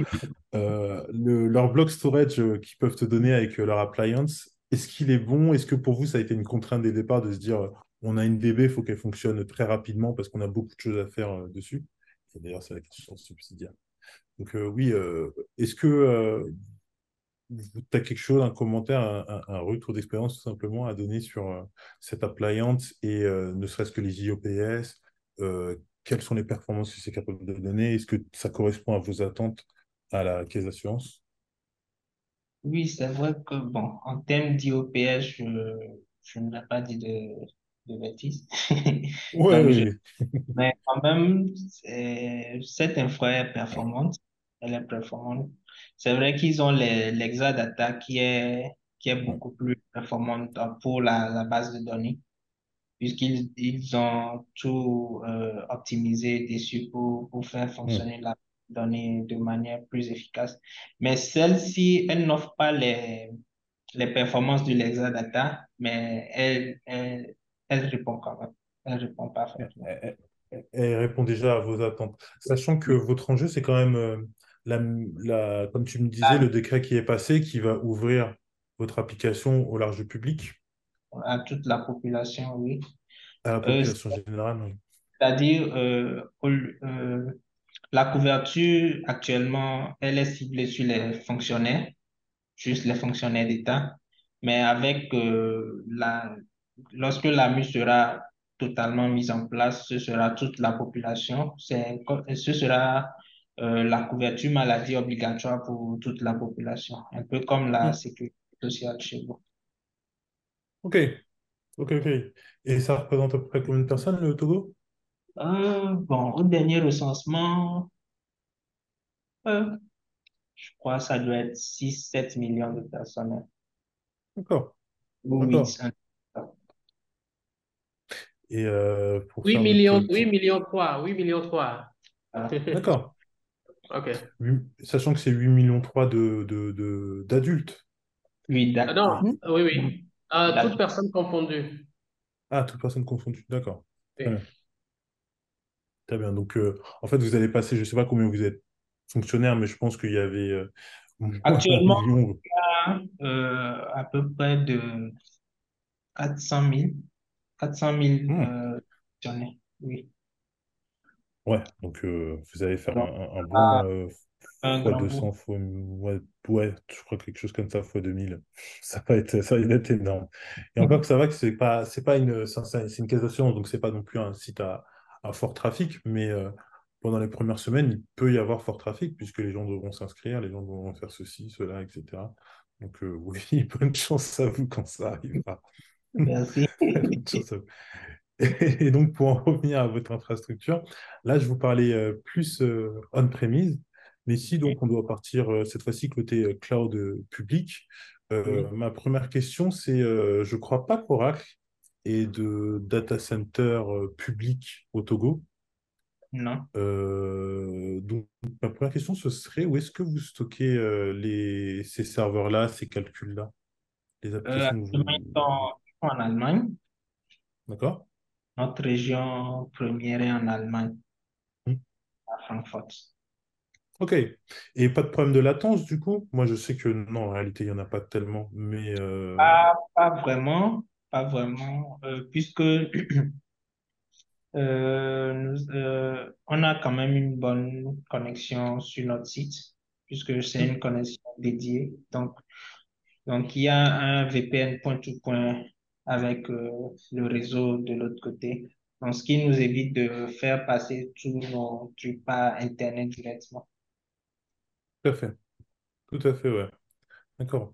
euh, le- leur block storage euh, qu'ils peuvent te donner avec euh, leur appliance, est-ce qu'il est bon? Est-ce que pour vous, ça a été une contrainte des départs de se dire, on a une DB, il faut qu'elle fonctionne très rapidement parce qu'on a beaucoup de choses à faire dessus? Et d'ailleurs, c'est la question subsidiaire. Donc euh, oui, euh, est-ce que tu as quelque chose, un commentaire, un, un- retour d'expérience tout simplement à donner sur cette appliance et ne serait-ce que les IOPS, euh, quelles sont les performances que c'est capable de donner? Est-ce que ça correspond à vos attentes à la caisse d'assurance? Oui, c'est vrai que, bon, en termes d'IOPS, je, je n'ai pas dit de, de bêtises. Ouais, je, oui, mais quand même, cette infra est performante. Elle est performante. C'est vrai qu'ils ont l'Exadata qui est, qui est beaucoup plus performante pour la, la base de données. Puisqu'ils ils ont tout euh, optimisé dessus pour, pour faire Hmm. fonctionner la donnée de manière plus efficace. Mais celle-ci, elle n'offre pas les, les performances de l'Exadata, mais elle, elle, elle répond quand même. Elle répond parfaitement. elle- répond déjà à vos attentes. Sachant que votre enjeu, c'est quand même, euh, la, la- comme tu me disais, À, le décret qui est passé, qui va ouvrir votre application au large public, à toute la population, oui. à la Euh, population générale. oui. c'est-à-dire, euh, euh, la couverture actuellement, elle est ciblée sur les fonctionnaires juste les fonctionnaires d'État. Mais avec la, lorsque la MU sera totalement mise en place, ce sera toute la population. Ce sera euh, la couverture maladie obligatoire pour toute la population, un peu comme la Hmm. sécurité sociale chez vous. Ok, ok, ok. Et ça représente à peu près combien de personnes, le Togo? Euh, bon, au dernier recensement, euh, je crois que ça doit être 6-7 millions de personnes. hein. D'accord, Ou d'accord. 8. hein. Et euh, pour 8 faire notre millions, 8 petit... millions 3, 8 millions 3. Voilà. D'accord. OK. Huit- Sachant que c'est 8 millions 3 de, de, de- d'adultes. Oui, Ah non, Et- oui, oui. Ah, toute personne confondue. Ah, toute personne confondue. D'accord. Très Oui. bien. Très bien. Donc, euh, en fait, vous allez passer, je ne sais pas combien vous êtes fonctionnaire, mais je pense qu'il y avait euh, Actuellement, million. euh, à peu près de 400 000, 400 000 Hmm. euh, fonctionnaires. Oui, Ouais, donc euh, vous allez faire un, donc un- un ah, bon euh, un fois grand 200, bout. fois, ouais, ouais, je crois quelque chose comme ça, fois 2000. Ça va être, ça va être énorme. Et encore que ça va que c'est pas, c'est pas une, c'est une caisse d'assurance, donc c'est pas non plus un site à, à fort trafic, mais euh, pendant les premières semaines, il peut y avoir fort trafic puisque les gens devront s'inscrire, les gens devront faire ceci, cela, etc. Donc euh, oui, bonne chance à vous quand ça arrivera. Merci. Et donc, pour en revenir à votre infrastructure, là, je vous parlais euh, plus on-premise, Mais si donc on doit partir euh, cette fois-ci côté euh, cloud euh, public, euh, Oui. ma première question c'est, euh, je crois pas qu'Oracle ait de data center public au Togo. Non. Euh, donc ma première question ce serait où est-ce que vous stockez les, ces serveurs-là, ces calculs-là, les applications vous... sont en Allemagne. D'accord? Notre région première est en Allemagne, Hmm. à Francfort. Ok. Et pas de problème de latence du coup? Moi je sais que non, en réalité il n'y en a pas tellement, mais euh, Pas, pas vraiment, pas vraiment, euh, puisque euh, euh, on a quand même une bonne connexion sur notre site, puisque c'est une connexion dédiée. Donc, donc il y a un VPN point-to-point avec euh, le réseau de l'autre côté. Donc, ce qui nous évite de faire passer tous nos trucs par Internet directement. Tout à fait. Tout à fait, ouais. D'accord.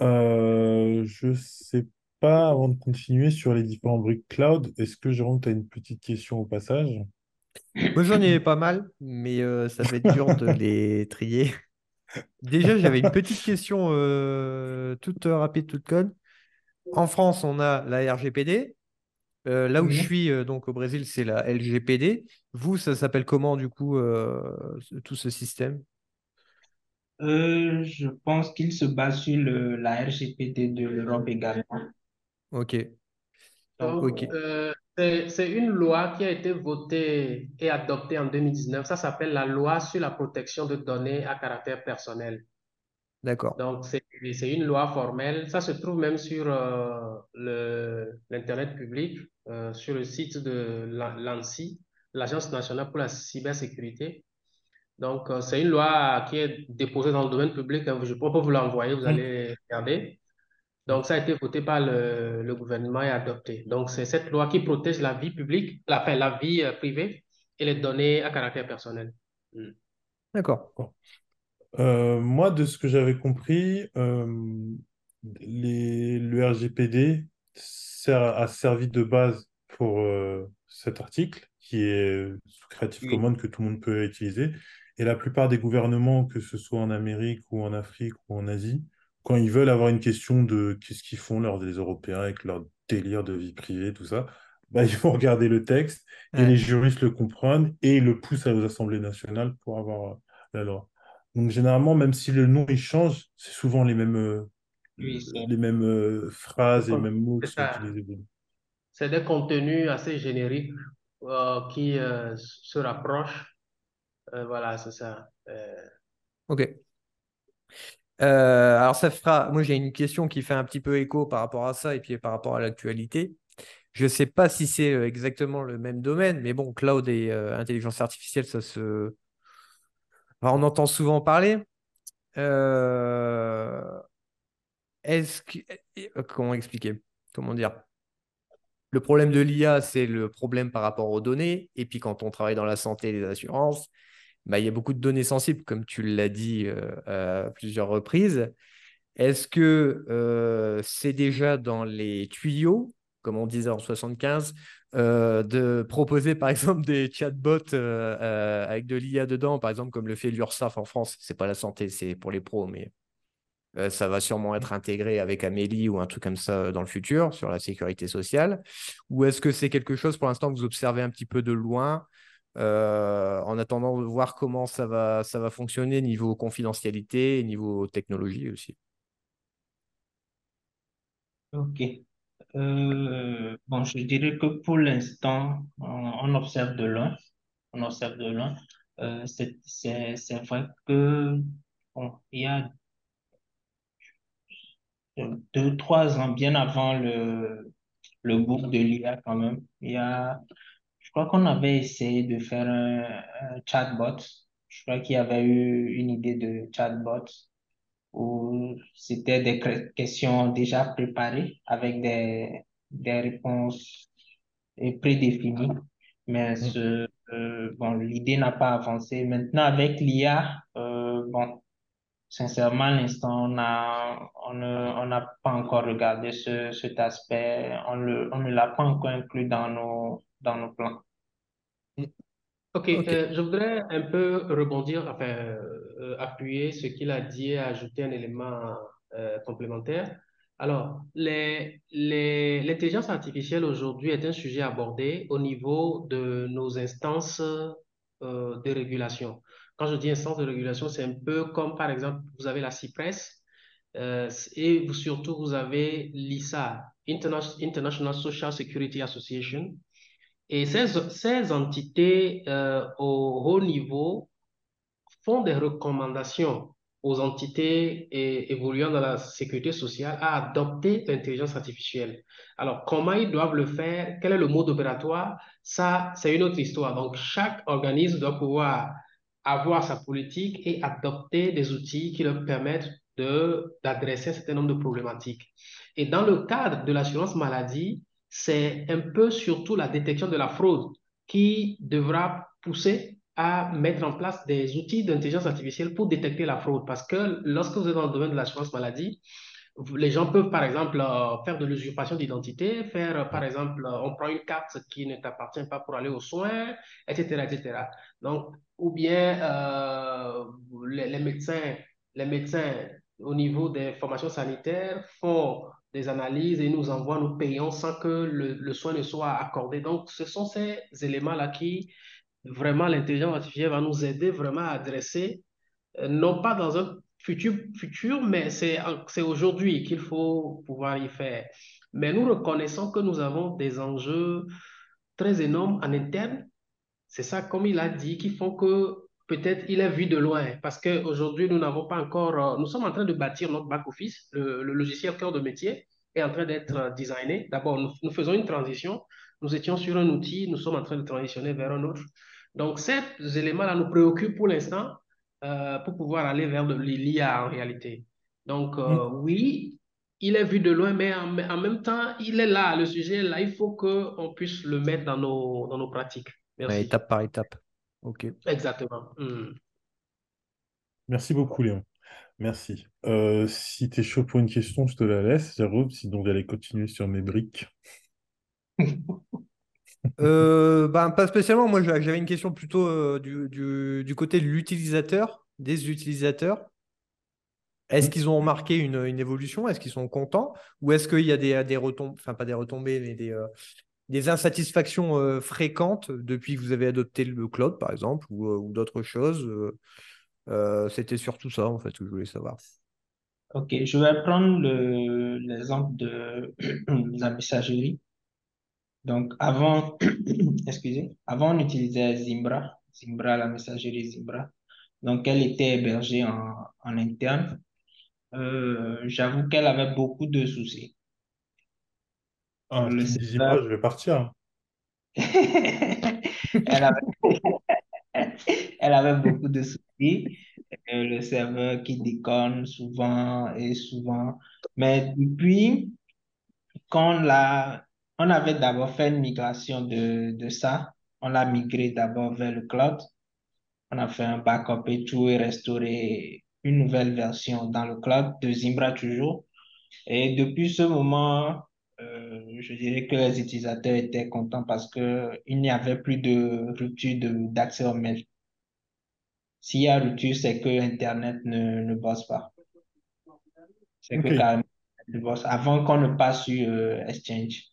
Euh, je sais pas, avant de continuer sur les différents briques cloud, est-ce que Jérôme, tu as une petite question au passage? Moi, j'en ai pas mal, mais euh, ça va être dur de les trier. Déjà, j'avais une petite question euh, toute rapide, toute conne. En France, on a la RGPD. Euh, là où je Oui. suis, euh, donc au Brésil, c'est la LGPD. Vous, ça s'appelle comment, du coup, euh, tout ce système? Euh, je pense qu'il se base sur le, la RGPD de l'Europe également. Ok, Donc, Donc, ok, euh, c'est, c'est une loi qui a été votée et adoptée en 2019. Ça s'appelle la loi sur la protection de données à caractère personnel. d'accord. Donc, c'est, c'est une loi formelle. Ça se trouve même sur euh, le, l'Internet public, euh, sur le site de l'A- l'ANSSI, l'Agence nationale pour la cybersécurité. Donc, euh, c'est une loi qui est déposée dans le domaine public. hein. Je peux vous l'envoyer, vous Hmm, allez regarder. hmm, Donc, ça a été voté par le, le gouvernement et adopté. Donc, c'est cette loi qui protège la vie publique, la, enfin, la vie euh, privée et les données à caractère personnel. Mm. D'accord. Bon. Euh, moi, de ce que j'avais compris, euh, les, le RGPD a servi de base pour euh, cet article qui est sous Creative oui, Commons que tout le monde peut utiliser. Et la plupart des gouvernements, que ce soit en Amérique ou en Afrique ou en Asie, quand ils veulent avoir une question de qu'est-ce qu'ils font, leurs des Européens, avec leur délire de vie privée, tout ça, bah, ils vont regarder le texte et les juristes le comprennent et ils le poussent aux assemblées nationales pour avoir euh, la loi. Donc généralement, même si le nom il change, c'est souvent les mêmes, euh, oui, les mêmes euh, phrases et les mêmes mots qui sont utilisés. C'est des contenus assez génériques euh, qui euh, se rapprochent. Euh, voilà, c'est ça. Euh, Ok. Euh, alors ça fera, moi j'ai une question qui fait un petit peu écho par rapport à ça et puis par rapport à l'actualité. Je ne sais pas si c'est exactement le même domaine, mais bon, cloud et intelligence artificielle, ça se... on entend souvent parler. Est-ce que... Comment expliquer? Comment dire? Le problème de l'IA, c'est le problème par rapport aux données. Et puis quand on travaille dans la santé et les assurances, bah, il y a beaucoup de données sensibles, comme tu l'as dit euh, à plusieurs reprises. Est-ce que euh, c'est déjà dans les tuyaux, comme on disait en 75, euh, de proposer par exemple des chatbots avec de l'IA dedans, par exemple comme le fait l'URSSAF en France? C'est pas la santé, c'est pour les pros, mais ça va sûrement être intégré avec Amélie ou un truc comme ça dans le futur sur la sécurité sociale. Ou est-ce que c'est quelque chose pour l'instant que vous observez un petit peu de loin euh, en attendant de voir comment ça va, ça va fonctionner niveau confidentialité, niveau technologie aussi? ok. Euh, bon, je dirais que pour l'instant, on, observe de loin. On observe de loin. Euh, c'est, vrai que y a deux, trois ans, bien avant le, le de l'IA quand même, il y a, crois qu'on avait essayé de faire un, un chatbot. Je crois qu'il y avait eu une idée de chatbot où c'était des questions déjà préparées avec des, des réponses prédéfinies. Mais Mm. ce, euh, bon, l'idée n'a pas avancé. Maintenant, avec l'IA, euh, bon, sincèrement, à l'instant, on a, on ne, on n'a pas encore regardé ce, cet aspect. On le, on ne l'a pas encore inclus dans nos, dans nos plans. Ok, euh, je voudrais un peu rebondir, enfin, euh, appuyer ce qu'il a dit et ajouter un élément euh, complémentaire. Alors, les, les, l'intelligence artificielle aujourd'hui est un sujet abordé au niveau de nos instances de régulation. Quand je dis instance de régulation, c'est un peu comme, par exemple, vous avez la CIPRES et vous, surtout, vous avez l'ISA, International Social Security Association, et ces, ces entités euh, au haut niveau font des recommandations aux entités évoluant dans la sécurité sociale à adopter l'intelligence artificielle. Alors, comment ils doivent le faire? Quel est le mode opératoire? Ça, c'est une autre histoire. Donc, chaque organisme doit pouvoir avoir sa politique et adopter des outils qui leur permettent d'adresser un certain nombre de problématiques. Et dans le cadre de l'assurance maladie, c'est un peu surtout la détection de la fraude qui devra pousser à mettre en place des outils d'intelligence artificielle pour détecter la fraude. Parce que lorsque vous êtes dans le domaine de l'assurance maladie, les gens peuvent, par exemple, euh, faire de l'usurpation d'identité, faire, euh, par exemple, euh, on prend une carte qui ne t'appartient pas pour aller aux soins, etc., etc. Donc, ou bien les, les, médecins, les médecins, au niveau des formations sanitaires, font des analyses et nous envoient, nous payons sans que le, soin ne soit accordé. Donc, ce sont ces éléments-là qui, vraiment, l'intelligence artificielle va nous aider vraiment à adresser, euh, non pas dans un futur, futur mais c'est aujourd'hui qu'il faut pouvoir y faire. Mais nous reconnaissons que nous avons des enjeux très énormes en interne. C'est ça, comme il a dit, qui font que peut-être il est vu de loin parce qu'aujourd'hui, nous n'avons pas encore, euh, nous sommes en train de bâtir notre back-office, le, logiciel cœur de métier est en train d'être euh, designé. D'abord, nous, faisons une transition. Nous étions sur un outil, nous sommes en train de transitionner vers un autre. Donc, ces éléments-là nous préoccupent pour l'instant euh, pour pouvoir aller vers l'IA en réalité. Donc, mm. oui, il est vu de loin, mais en, même temps, il est là, le sujet est là. Il faut qu'on puisse le mettre dans nos, dans nos pratiques. Merci. étape par étape. Ok. Exactement. Hmm. Merci beaucoup, Léon. Merci. Euh, si tu es chaud pour une question, je te la laisse, Jérôme, sinon j'allais continuer sur mes briques. Euh, ben, pas spécialement. Moi, j'avais une question plutôt euh, du, côté de l'utilisateur, des utilisateurs. Est-ce qu'ils ont remarqué une, évolution? Est-ce qu'ils sont contents? Ou est-ce qu'il y a des, des retombées, enfin pas des retombées, mais des, des insatisfactions euh, fréquentes depuis que vous avez adopté le cloud, par exemple, ou, euh, d'autres choses euh, C'était surtout ça, en fait, que je voulais savoir. Ok, je vais prendre l'exemple de la messagerie. Donc, avant, excusez, avant, on utilisait Zimbra, Zimbra, la messagerie Zimbra. Donc, elle était hébergée en, en interne. J'avoue qu'elle avait beaucoup de soucis. Ah, dis pas, je vais partir. elle, avait... elle avait beaucoup de soucis. Euh, le serveur qui déconne souvent et souvent. Mais depuis qu'on l'a, on avait d'abord fait une migration de, de ça. On l'a migré d'abord vers le cloud. On a fait un backup et tout et restauré une nouvelle version dans le cloud de Zimbra toujours. Et depuis ce moment, je dirais que les utilisateurs étaient contents parce qu'il n'y avait plus de rupture d'accès au mail. S'il y a rupture, c'est que Internet ne, ne bosse pas. C'est que carrément, ne bosse avant qu'on ne passe sur euh, Exchange.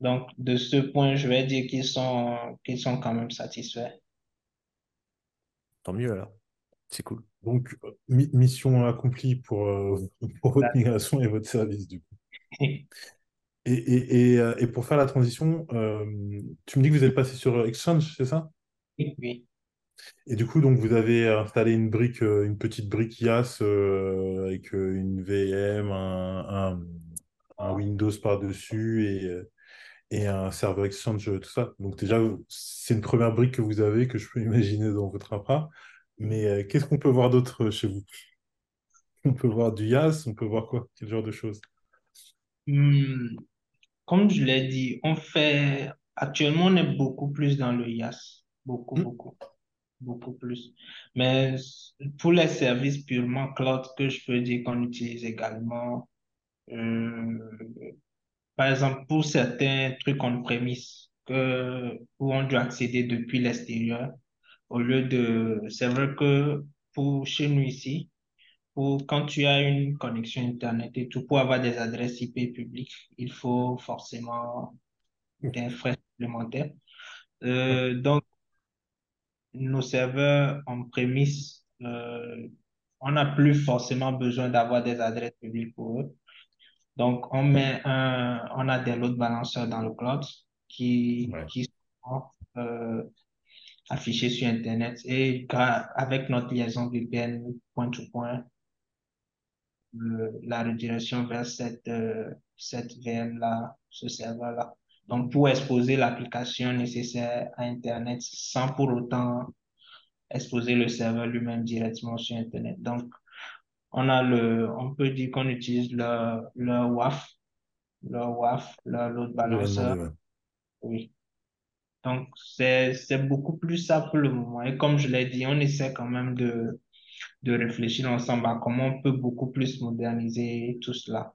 Donc, de ce point, je vais dire qu'ils sont, qu'ils sont quand même satisfaits. Tant mieux alors. C'est cool. Donc, mission accomplie pour, euh, pour votre migration et votre service, du coup. Et, euh, et, pour faire la transition, euh, tu me dis que vous êtes passé sur Exchange, c'est ça? Oui. Et du coup, donc, vous avez installé une brique, euh, une petite brique IaaS avec une VM, un, un, Windows par-dessus et, et un serveur Exchange, tout ça. Donc déjà, c'est une première brique que vous avez, que je peux imaginer dans votre infra. Mais qu'est-ce qu'on peut voir d'autre chez vous? On peut voir du IaaS, on peut voir quoi? Quel genre de choses? Hmm, comme je l'ai dit, on fait actuellement on est beaucoup plus dans le IaaS, beaucoup, hmm. beaucoup, beaucoup plus. Mais pour les services purement cloud que je peux dire qu'on utilise également, euh, par exemple pour certains trucs on-premise, que, où on doit accéder depuis l'extérieur. Au lieu de, c'est vrai que pour chez nous ici, pour, quand tu as une connexion Internet et tout, pour avoir des adresses IP publiques, il faut forcément des frais supplémentaires. Euh, donc, nos serveurs en prémisse, euh, on n'a plus forcément besoin d'avoir des adresses publiques pour eux. Donc, on met un, on a des load balanceurs dans le cloud qui, qui sont euh, affichés sur Internet et avec notre liaison VPN point-to-point, la redirection vers cette, euh, cette VM-là, ce serveur-là. Donc, pour exposer l'application nécessaire à Internet sans pour autant exposer le serveur lui-même directement sur Internet. Donc, on a le, on peut dire qu'on utilise le, le WAF, le WAF, le load balancer. Oui. Donc, c'est, c'est beaucoup plus simple pour le moment. Et comme je l'ai dit, on essaie quand même de, de réfléchir ensemble à comment on peut beaucoup plus moderniser tout cela.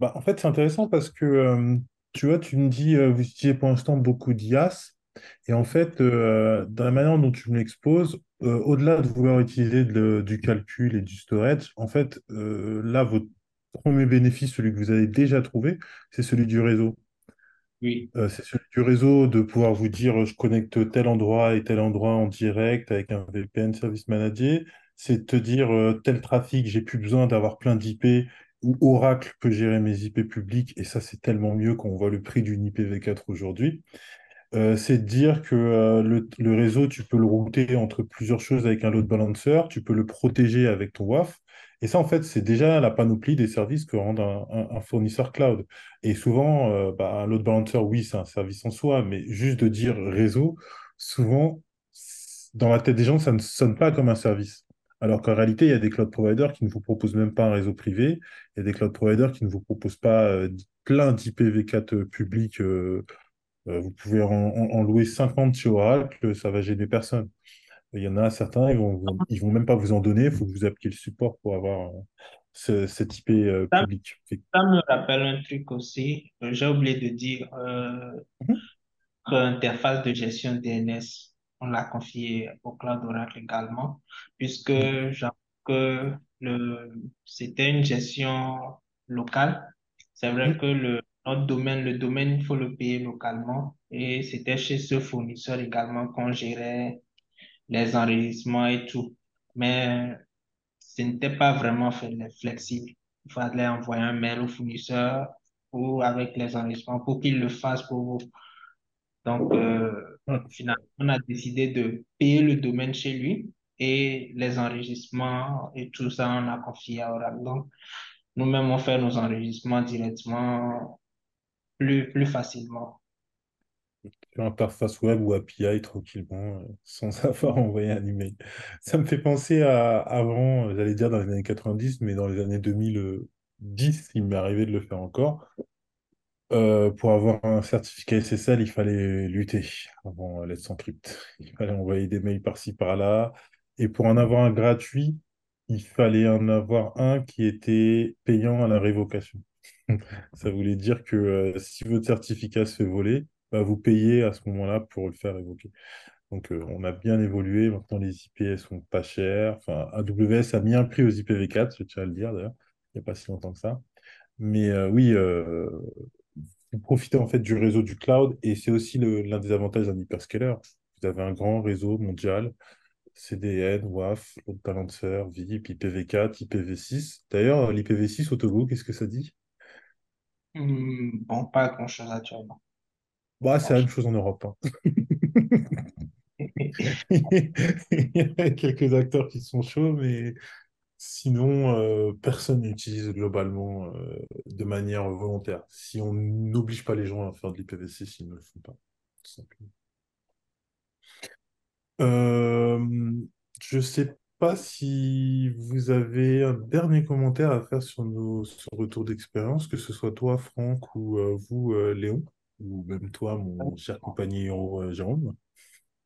Bah, en fait, c'est intéressant parce que, euh, tu vois, tu me dis, euh, vous utilisez pour l'instant beaucoup d'IAS. Et en fait, euh, dans la manière dont tu me l'exposes, au-delà de vouloir utiliser du calcul et du storage, en fait, là, votre premier bénéfice, celui que vous avez déjà trouvé, c'est celui du réseau. Oui. c'est celui du réseau de pouvoir vous dire je connecte tel endroit et tel endroit en direct avec un VPN Service Manager. C'est de te dire tel trafic, j'ai plus besoin d'avoir plein d'IP ou Oracle peut gérer mes IP publics. Et ça, c'est tellement mieux qu'on voit le prix d'une IPv4 aujourd'hui. Euh, c'est de dire que euh, le, réseau, tu peux le router entre plusieurs choses avec un load balancer, tu peux le protéger avec ton WAF. Et ça, en fait, c'est déjà la panoplie des services que rend un, fournisseur cloud. Et souvent, euh, bah, un load balancer, oui, c'est un service en soi, mais juste de dire réseau, souvent, dans la tête des gens, ça ne sonne pas comme un service. Alors qu'en réalité, il y a des cloud providers qui ne vous proposent même pas un réseau privé. Il y a des cloud providers qui ne vous proposent pas plein d'IPv4 publics euh, vous pouvez en, louer 50 chez Oracle, ça va gêner personne. Il y en a certains, ils vont, ils vont même pas vous en donner, il faut que vous appliquiez le support pour avoir euh, ce, cet IP euh, public. Ça me rappelle un truc aussi, j'ai oublié de dire, mhm. l'interface de gestion DNS, on l'a confié au Cloud Oracle également, puisque mhm. que c'était une gestion locale. C'est vrai mhm. que le notre domaine, le domaine, il faut le payer localement. Et c'était chez ce fournisseur également qu'on gérait les enregistrements et tout. Mais ce n'était pas vraiment flexible. Il fallait envoyer un mail au fournisseur ou avec les enregistrements pour qu'il le fasse pour vous. Donc, euh, finalement, on a décidé de payer le domaine chez lui et les enregistrements et tout ça, on a confié à Oracle. Donc, nous-mêmes, on fait nos enregistrements directement plus, plus facilement. Sur interface web ou API tranquillement, euh, sans avoir envoyé un email. Ça me fait penser à avant, j'allais dire dans les années 90, mais dans les années 2010, il m'est arrivé de le faire encore. Euh, pour avoir un certificat SSL, il fallait lutter avant Let's Encrypt. Il fallait envoyer des mails par-ci, par-là. Et pour en avoir un gratuit, il fallait en avoir un qui était payant à la révocation. Ça voulait dire que euh, si votre certificat se fait voler, vous payez à ce moment-là pour le faire évoquer. Donc, euh, on a bien évolué. Maintenant, les IP sont pas chers. Enfin, AWS a mis un prix aux IPv4, je tiens à le dire d'ailleurs. Il n'y a pas si longtemps que ça. Mais euh, oui, vous profitez en fait du réseau du cloud et c'est aussi l'un des avantages d'un hyperscaler. Vous avez un grand réseau mondial, CDN, WAF, load balancer, VIP, IPv4, IPv6. D'ailleurs, l'IPv6 au Togo, qu'est-ce que ça dit? Hmm, bon, pas grand-chose actuellement. Bah, c'est la même chose en Europe. Hein. Il y a quelques acteurs qui sont chauds, mais sinon, euh, personne n'utilise globalement euh, de manière volontaire. Si on n'oblige pas les gens à faire de l'IPv6, ils ne le font pas, tout simplement. Euh, je sais pas si vous avez un dernier commentaire à faire sur nos retours d'expérience, que ce soit toi, Franck, ou vous, Léon, ou même toi, mon cher compagnon euh, Jérôme.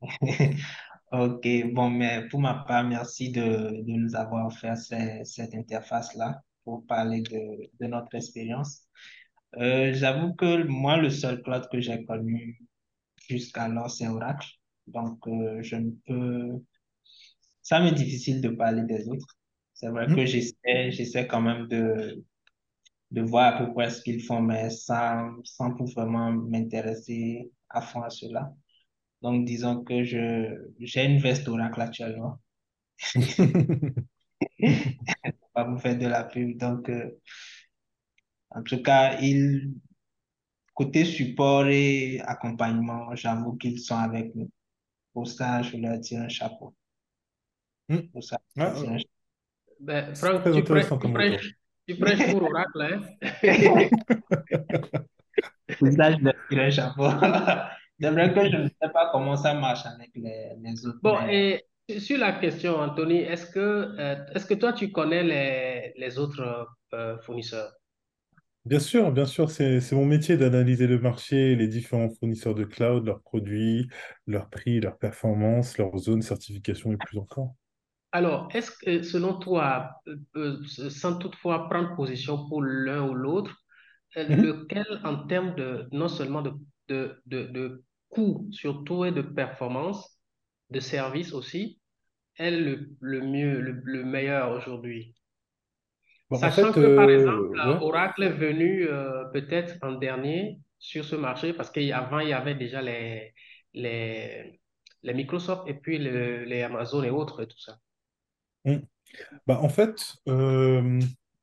Ok, bon, mais pour ma part, merci de, de nous avoir offert cette interface-là pour parler de, de notre expérience. Euh, j'avoue que moi, le seul cloud que j'ai connu jusqu'alors, c'est Oracle. Donc, euh, je ne peux... Ça m'est difficile de parler des autres. C'est vrai que Hmm. j'essaie, j'essaie quand même de, de voir à peu près ce qu'ils font, mais sans, sans pour vraiment m'intéresser à fond à cela. Donc, disons que je, j'ai une veste Oracle actuellement. Pas vous faire de la pub. Donc, euh, en tout cas, il, côté support et accompagnement, j'avoue qu'ils sont avec nous. Pour ça, je leur tire un chapeau. Hmm. Pour ça, je Ah, leur tire un chapeau. Ben, Franck, tu prêches, tu prêches pour Oracle, hein? Ça, je un chapeau. C'est vrai que je ne sais pas comment ça marche avec les, les autres, Bon, mais et sur la question, Anthony, est-ce que, euh, est-ce que toi, tu connais les, les autres euh, fournisseurs? Bien sûr, bien sûr, c'est, c'est mon métier d'analyser le marché, les différents fournisseurs de cloud, leurs produits, leurs prix, leurs performances, leurs zones, certification et plus encore. Alors, est-ce que selon toi, euh, euh, sans toutefois prendre position pour l'un ou l'autre, euh, Mhm. lequel en termes de non seulement de, de, de, de coût surtout et de performance, de service aussi, est le, le mieux, le, le meilleur aujourd'hui? Bon, en Sachant fait, que, par euh, exemple, ouais. Oracle est venu peut-être en dernier sur ce marché parce qu'avant, il y avait déjà les, les, les Microsoft et puis le- les Amazon et autres et tout ça. Hmm. Bah, en fait, euh,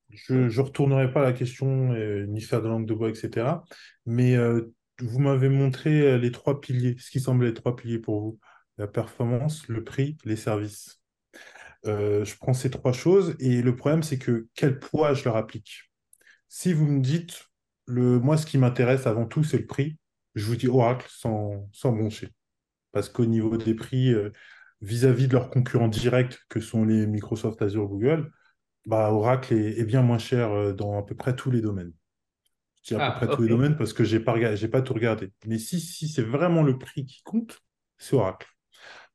je ne retournerai pas à la question, ni faire de langue de bois, etc. Mais euh, vous m'avez montré euh, les trois piliers, ce qui semblait les trois piliers pour vous. La performance, le prix, les services. Je prends ces trois choses et le problème, c'est que quel poids je leur applique. Si vous me dites, le, moi, ce qui m'intéresse avant tout, c'est le prix, je vous dis Oracle sans, sans broncher. Parce qu'au niveau des prix, vis-à-vis de leurs concurrents directs, que sont les Microsoft, Azure, Google, bah, Oracle est, est bien moins cher euh, dans à peu près tous les domaines. Je dis à peu Ah, près tous les domaines parce que j'ai pas, regardé- j'ai pas tout regardé. Mais si, si c'est vraiment le prix qui compte, c'est Oracle.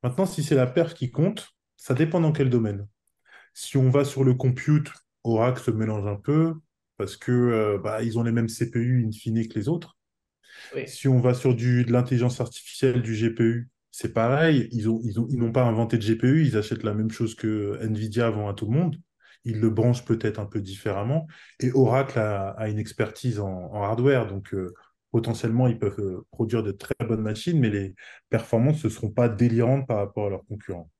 Maintenant, si c'est la perf qui compte, ça dépend dans quel domaine. Si on va sur le compute, Oracle se mélange un peu parce que euh, bah, ils ont les mêmes CPU in fine que les autres. Oui. Si on va sur du, de l'intelligence artificielle, du GPU, c'est pareil. Ils ont, ils ont, ils n'ont pas inventé de GPU, ils achètent la même chose que Nvidia vend à tout le monde. Ils le branchent peut-être un peu différemment. Et Oracle a, une expertise en, hardware, donc euh, potentiellement ils peuvent euh, produire de très bonnes machines, mais les performances ne seront pas délirantes par rapport à leurs concurrents.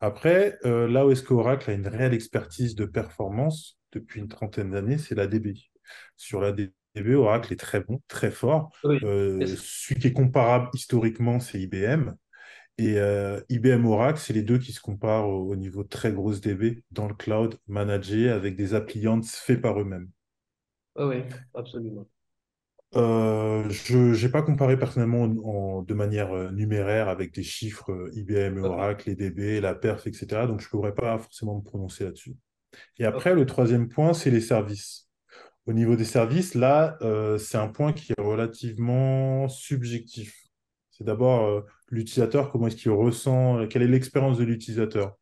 Après, euh, là où est-ce qu'Oracle a une réelle expertise de performance depuis une trentaine d'années, c'est la DB. Sur la Oracle est très bon, très fort. Oui. Euh, celui qui est comparable historiquement, c'est IBM. Et euh, IBM Oracle, c'est les deux qui se comparent au, au niveau de très grosse DB dans le cloud managé avec des appliances faits par eux-mêmes. Oui, oui, absolument. Euh, je n'ai pas comparé personnellement en- de manière numéraire avec des chiffres IBM et Ok, Oracle, les DB, la perf, etc. Donc je ne pourrais pas forcément me prononcer là-dessus. Et ok. après, le troisième point, c'est les services. Au niveau des services, là, euh, c'est un point qui est relativement subjectif. C'est d'abord euh, l'utilisateur, comment est-ce qu'il ressent, quelle est l'expérience de l'utilisateur,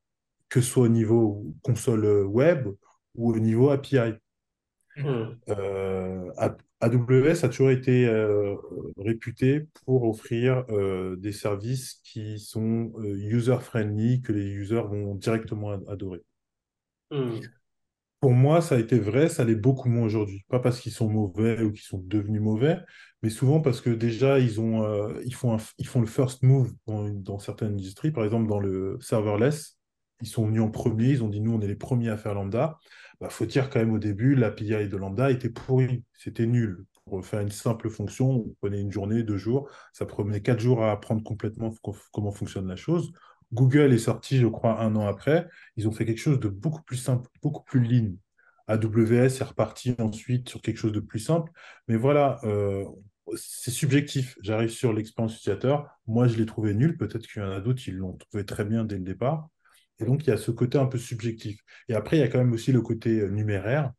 que ce soit au niveau console euh, web ou au niveau API. Hmm. Euh, AWS a toujours été réputé pour offrir des services qui sont user-friendly, que les users vont directement ad- adorer. Hmm. Pour moi, ça a été vrai, ça l'est beaucoup moins aujourd'hui. Pas parce qu'ils sont mauvais ou qu'ils sont devenus mauvais, mais souvent parce que déjà, ils euh, font le first move dans, certaines industries. Par exemple, dans le serverless, ils sont venus en premier, ils ont dit, nous, on est les premiers à faire Lambda. Il faut dire quand même au début, l'API de Lambda était pourri, c'était nul. Pour faire une simple fonction, on prenait une journée, deux jours, ça prenait quatre jours à apprendre complètement comment fonctionne la chose. Google est sorti, je crois, un an après. Ils ont fait quelque chose de beaucoup plus simple, beaucoup plus lean. AWS est reparti ensuite sur quelque chose de plus simple. Mais voilà, euh, c'est subjectif. J'arrive sur l'expérience utilisateur. Moi, je l'ai trouvé nul. Peut-être qu'il y en a d'autres, ils l'ont trouvé très bien dès le départ. Et donc, il y a ce côté un peu subjectif. Et après, il y a quand même aussi le côté euh, numéraire.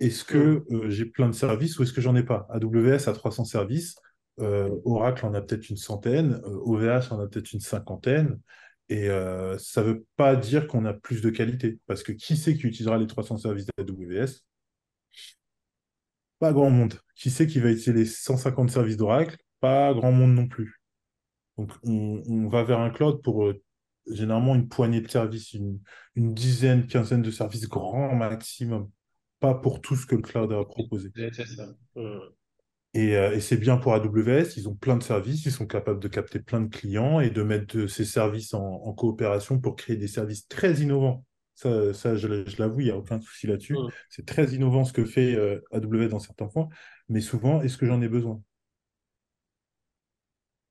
Est-ce que euh, j'ai plein de services ou est-ce que j'en ai pas? AWS a 300 services. euh, Oracle en a peut-être une centaine. euh, OVH en a peut-être une cinquantaine. Et euh, ça ne veut pas dire qu'on a plus de qualité. Parce que qui c'est qui utilisera les 300 services d'AWS Pas grand monde. Qui sait qui va utiliser les 150 services d'Oracle? Pas grand monde non plus. Donc, on, va vers un cloud pour euh, généralement une poignée de services, une, une dizaine, quinzaine de services grand maximum. Pas pour tout ce que le cloud a proposé. C'est ça. Hmm. Et, euh, et c'est bien pour AWS, ils ont plein de services, ils sont capables de capter plein de clients et de mettre de ces services en, en coopération pour créer des services très innovants. Ça, ça je, l'avoue, il n'y a aucun souci là-dessus. Hmm. C'est très innovant ce que fait euh, AWS dans certains points, mais souvent, est-ce que j'en ai besoin?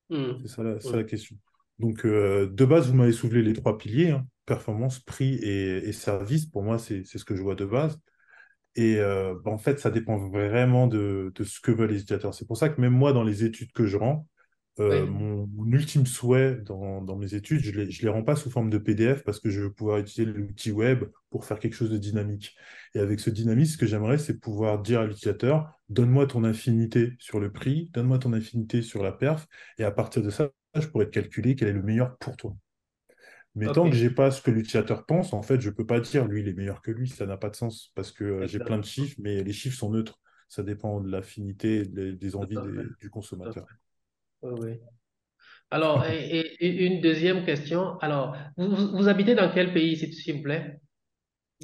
Hmm. C'est ça la, ça la question. Donc, euh, de base, vous m'avez soulevé les trois piliers, hein, performance, prix et, et service. Pour moi, c'est ce que je vois de base. Et euh, bah, en fait, ça dépend vraiment de, de ce que veulent les utilisateurs. C'est pour ça que même moi, dans les études que je rends, euh, Oui. mon, mon ultime souhait dans, dans mes études, je les, je les rends pas sous forme de PDF parce que je veux pouvoir utiliser l'outil web pour faire quelque chose de dynamique. Et avec ce dynamisme, ce que j'aimerais, c'est pouvoir dire à l'utilisateur, donne-moi ton affinité sur le prix, donne-moi ton affinité sur la perf, et à partir de ça, je pourrais te calculer quel est le meilleur pour toi. Mais tant que j'ai pas ce que l'utilisateur pense, en fait, je peux pas dire lui il est meilleur que lui, ça n'a pas de sens parce que euh, j'ai plein de chiffres, mais les chiffres sont neutres. Ça dépend de l'affinité, des, des envies des- du consommateur. Oui, oui. Alors, et, une deuxième question. Alors, vous, vous habitez dans quel pays, s'il vous plaît?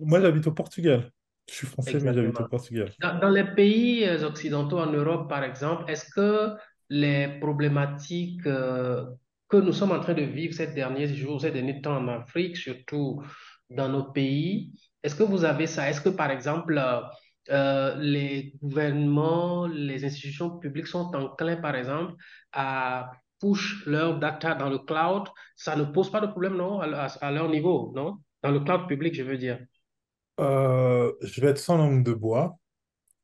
Moi, j'habite au Portugal. Je suis français, mais j'habite au. Portugal. Dans, dans les pays euh, occidentaux, en Europe par exemple, est-ce que les problématiques euh, que nous sommes en train de vivre ces derniers jours, ces derniers temps en Afrique, surtout dans nos pays, est-ce que vous avez ça? Est-ce que par exemple, euh, euh, les gouvernements, les institutions publiques sont enclins par exemple à push leur data dans le cloud? Ça ne pose pas de problème, non, à, leur niveau, non? Dans le cloud public, je veux dire. Euh, je vais être sans langue de bois.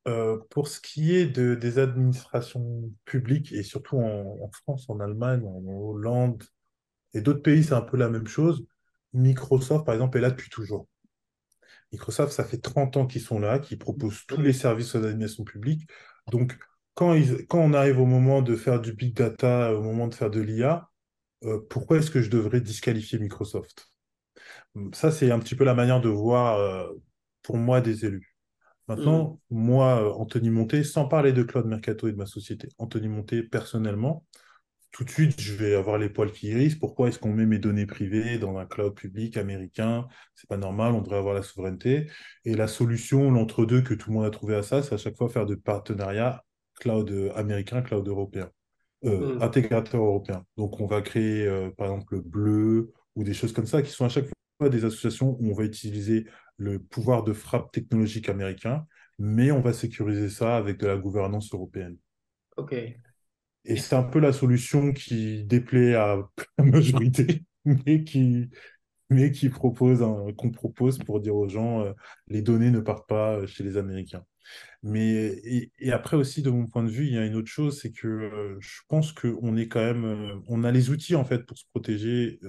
Euh, pour ce qui est de, des administrations publiques, et surtout en, France, en Allemagne, en Hollande et d'autres pays, c'est un peu la même chose. Microsoft, par exemple, est là depuis toujours. Microsoft, ça fait 30 ans qu'ils sont là, qu'ils proposent tous les services aux administrations publiques. Donc, quand on arrive au moment de faire du big data, au moment de faire de l'IA, euh, pourquoi est-ce que je devrais disqualifier Microsoft? Ça, c'est un petit peu la manière de voir, euh, pour moi, des élus. Maintenant, moi, euh, Anthony Monté, sans parler de Claude Mercato et de ma société, Anthony Monté, personnellement, tout de suite, je vais avoir les poils qui hérissent. Pourquoi est-ce qu'on met mes données privées dans un cloud public américain? C'est pas normal, on devrait avoir la souveraineté. Et la solution, l'entre-deux que tout le monde a trouvé à ça, c'est à chaque fois faire de partenariats cloud euh, américain, cloud européen, euh, Hmm. intégrateur européen. Donc, on va créer, euh, par exemple, le Bleu ou des choses comme ça qui sont à chaque fois des associations où on va utiliser le pouvoir de frappe technologique américain, mais on va sécuriser ça avec de la gouvernance européenne. OK. Et c'est un peu la solution qui déplaît à la majorité, mais qui, mais qui propose qu'on propose pour dire aux gens, euh, les données ne partent pas chez les Américains. Mais et, et après aussi, de mon point de vue, il y a une autre chose, c'est que euh, je pense qu'on est quand même, euh, on a les outils en fait pour se protéger.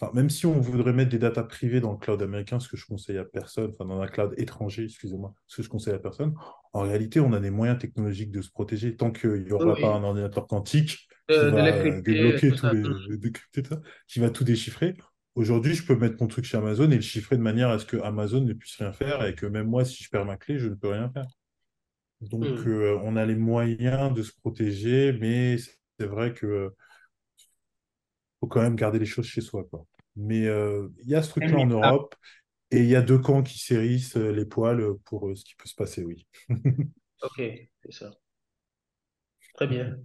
Enfin, même si on voudrait mettre des datas privées dans le cloud américain, ce que je conseille à personne, enfin dans un cloud étranger, excusez-moi, ce que je conseille à personne, en réalité, on a des moyens technologiques de se protéger tant qu'il n'y Oui, aura pas un ordinateur quantique qui va les crypter, débloquer tout les, décrypter qui va tout déchiffrer. Aujourd'hui, je peux mettre mon truc chez Amazon et le chiffrer de manière à ce que Amazon ne puisse rien faire et que même moi, si je perds ma clé, je ne peux rien faire. Donc, Hmm. euh, on a les moyens de se protéger, mais c'est vrai que faut quand même garder les choses chez soi, quoi. Mais euh, il y a ce truc-là en. Europe et il y a deux camps qui s'hérissent euh, les poils pour euh, ce qui peut se passer, oui. OK, c'est ça. Très bien.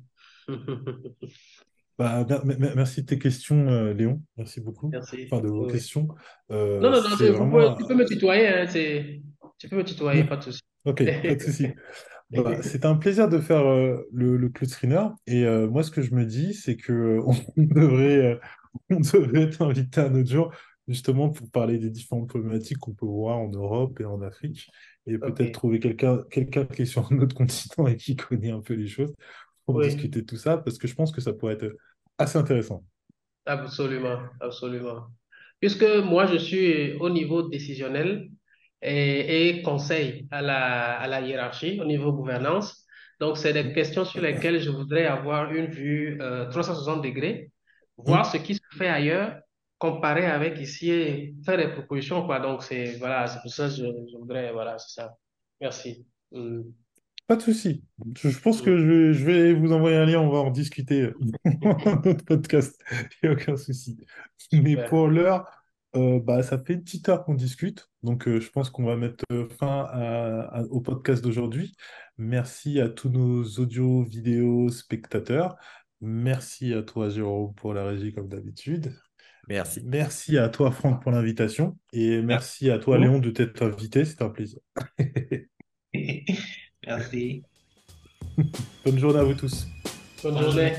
Bah, mer- mer- merci de tes questions, euh, Léon. Merci beaucoup. Merci. Enfin, de vos Oui, questions. Non, Euh, non, vraiment... tu peux me tutoyer, hein, tu peux me tutoyer, pas de souci. Ok, pas de souci. Bah, c'était un plaisir de faire euh, le, le Cloud Screener. Et euh, moi, ce que je me dis, c'est que euh, on devrait, euh, on devrait t'inviter un autre jour, justement, pour parler des différentes problématiques qu'on peut voir en Europe et en Afrique. Et peut-être trouver quelqu'un quelqu'un qui est sur un autre continent et qui connaît un peu les choses pour oui, discuter de tout ça, parce que je pense que ça pourrait être assez intéressant. absolument, absolument. Puisque moi, je suis au niveau décisionnel et, et conseil à la, à la hiérarchie, au niveau gouvernance. Donc, c'est des questions sur lesquelles je voudrais avoir une vue euh, 360 degrés, voir Hmm. ce qui se fait ailleurs, comparer avec ici et faire des propositions, quoi. Donc, c'est, voilà, pour ça que je, je voudrais, voilà, c'est ça. Merci. Hmm. Pas de souci. Je pense que je vais, je vais vous envoyer un lien, on va en discuter dans notre podcast. Il n'y a aucun souci. Mais pour l'heure, euh, bah, ça fait une petite heure qu'on discute. Donc, euh, je pense qu'on va mettre euh, fin à- à- au podcast d'aujourd'hui. Merci à tous nos audio, vidéo, spectateurs. Merci à toi, Jérôme, pour la régie, comme d'habitude. Merci. Merci à toi, Franck, pour l'invitation. Et merci à toi, Léon, de t'être invité. C'était un plaisir. Merci. Bonne journée à vous tous. Bonne journée.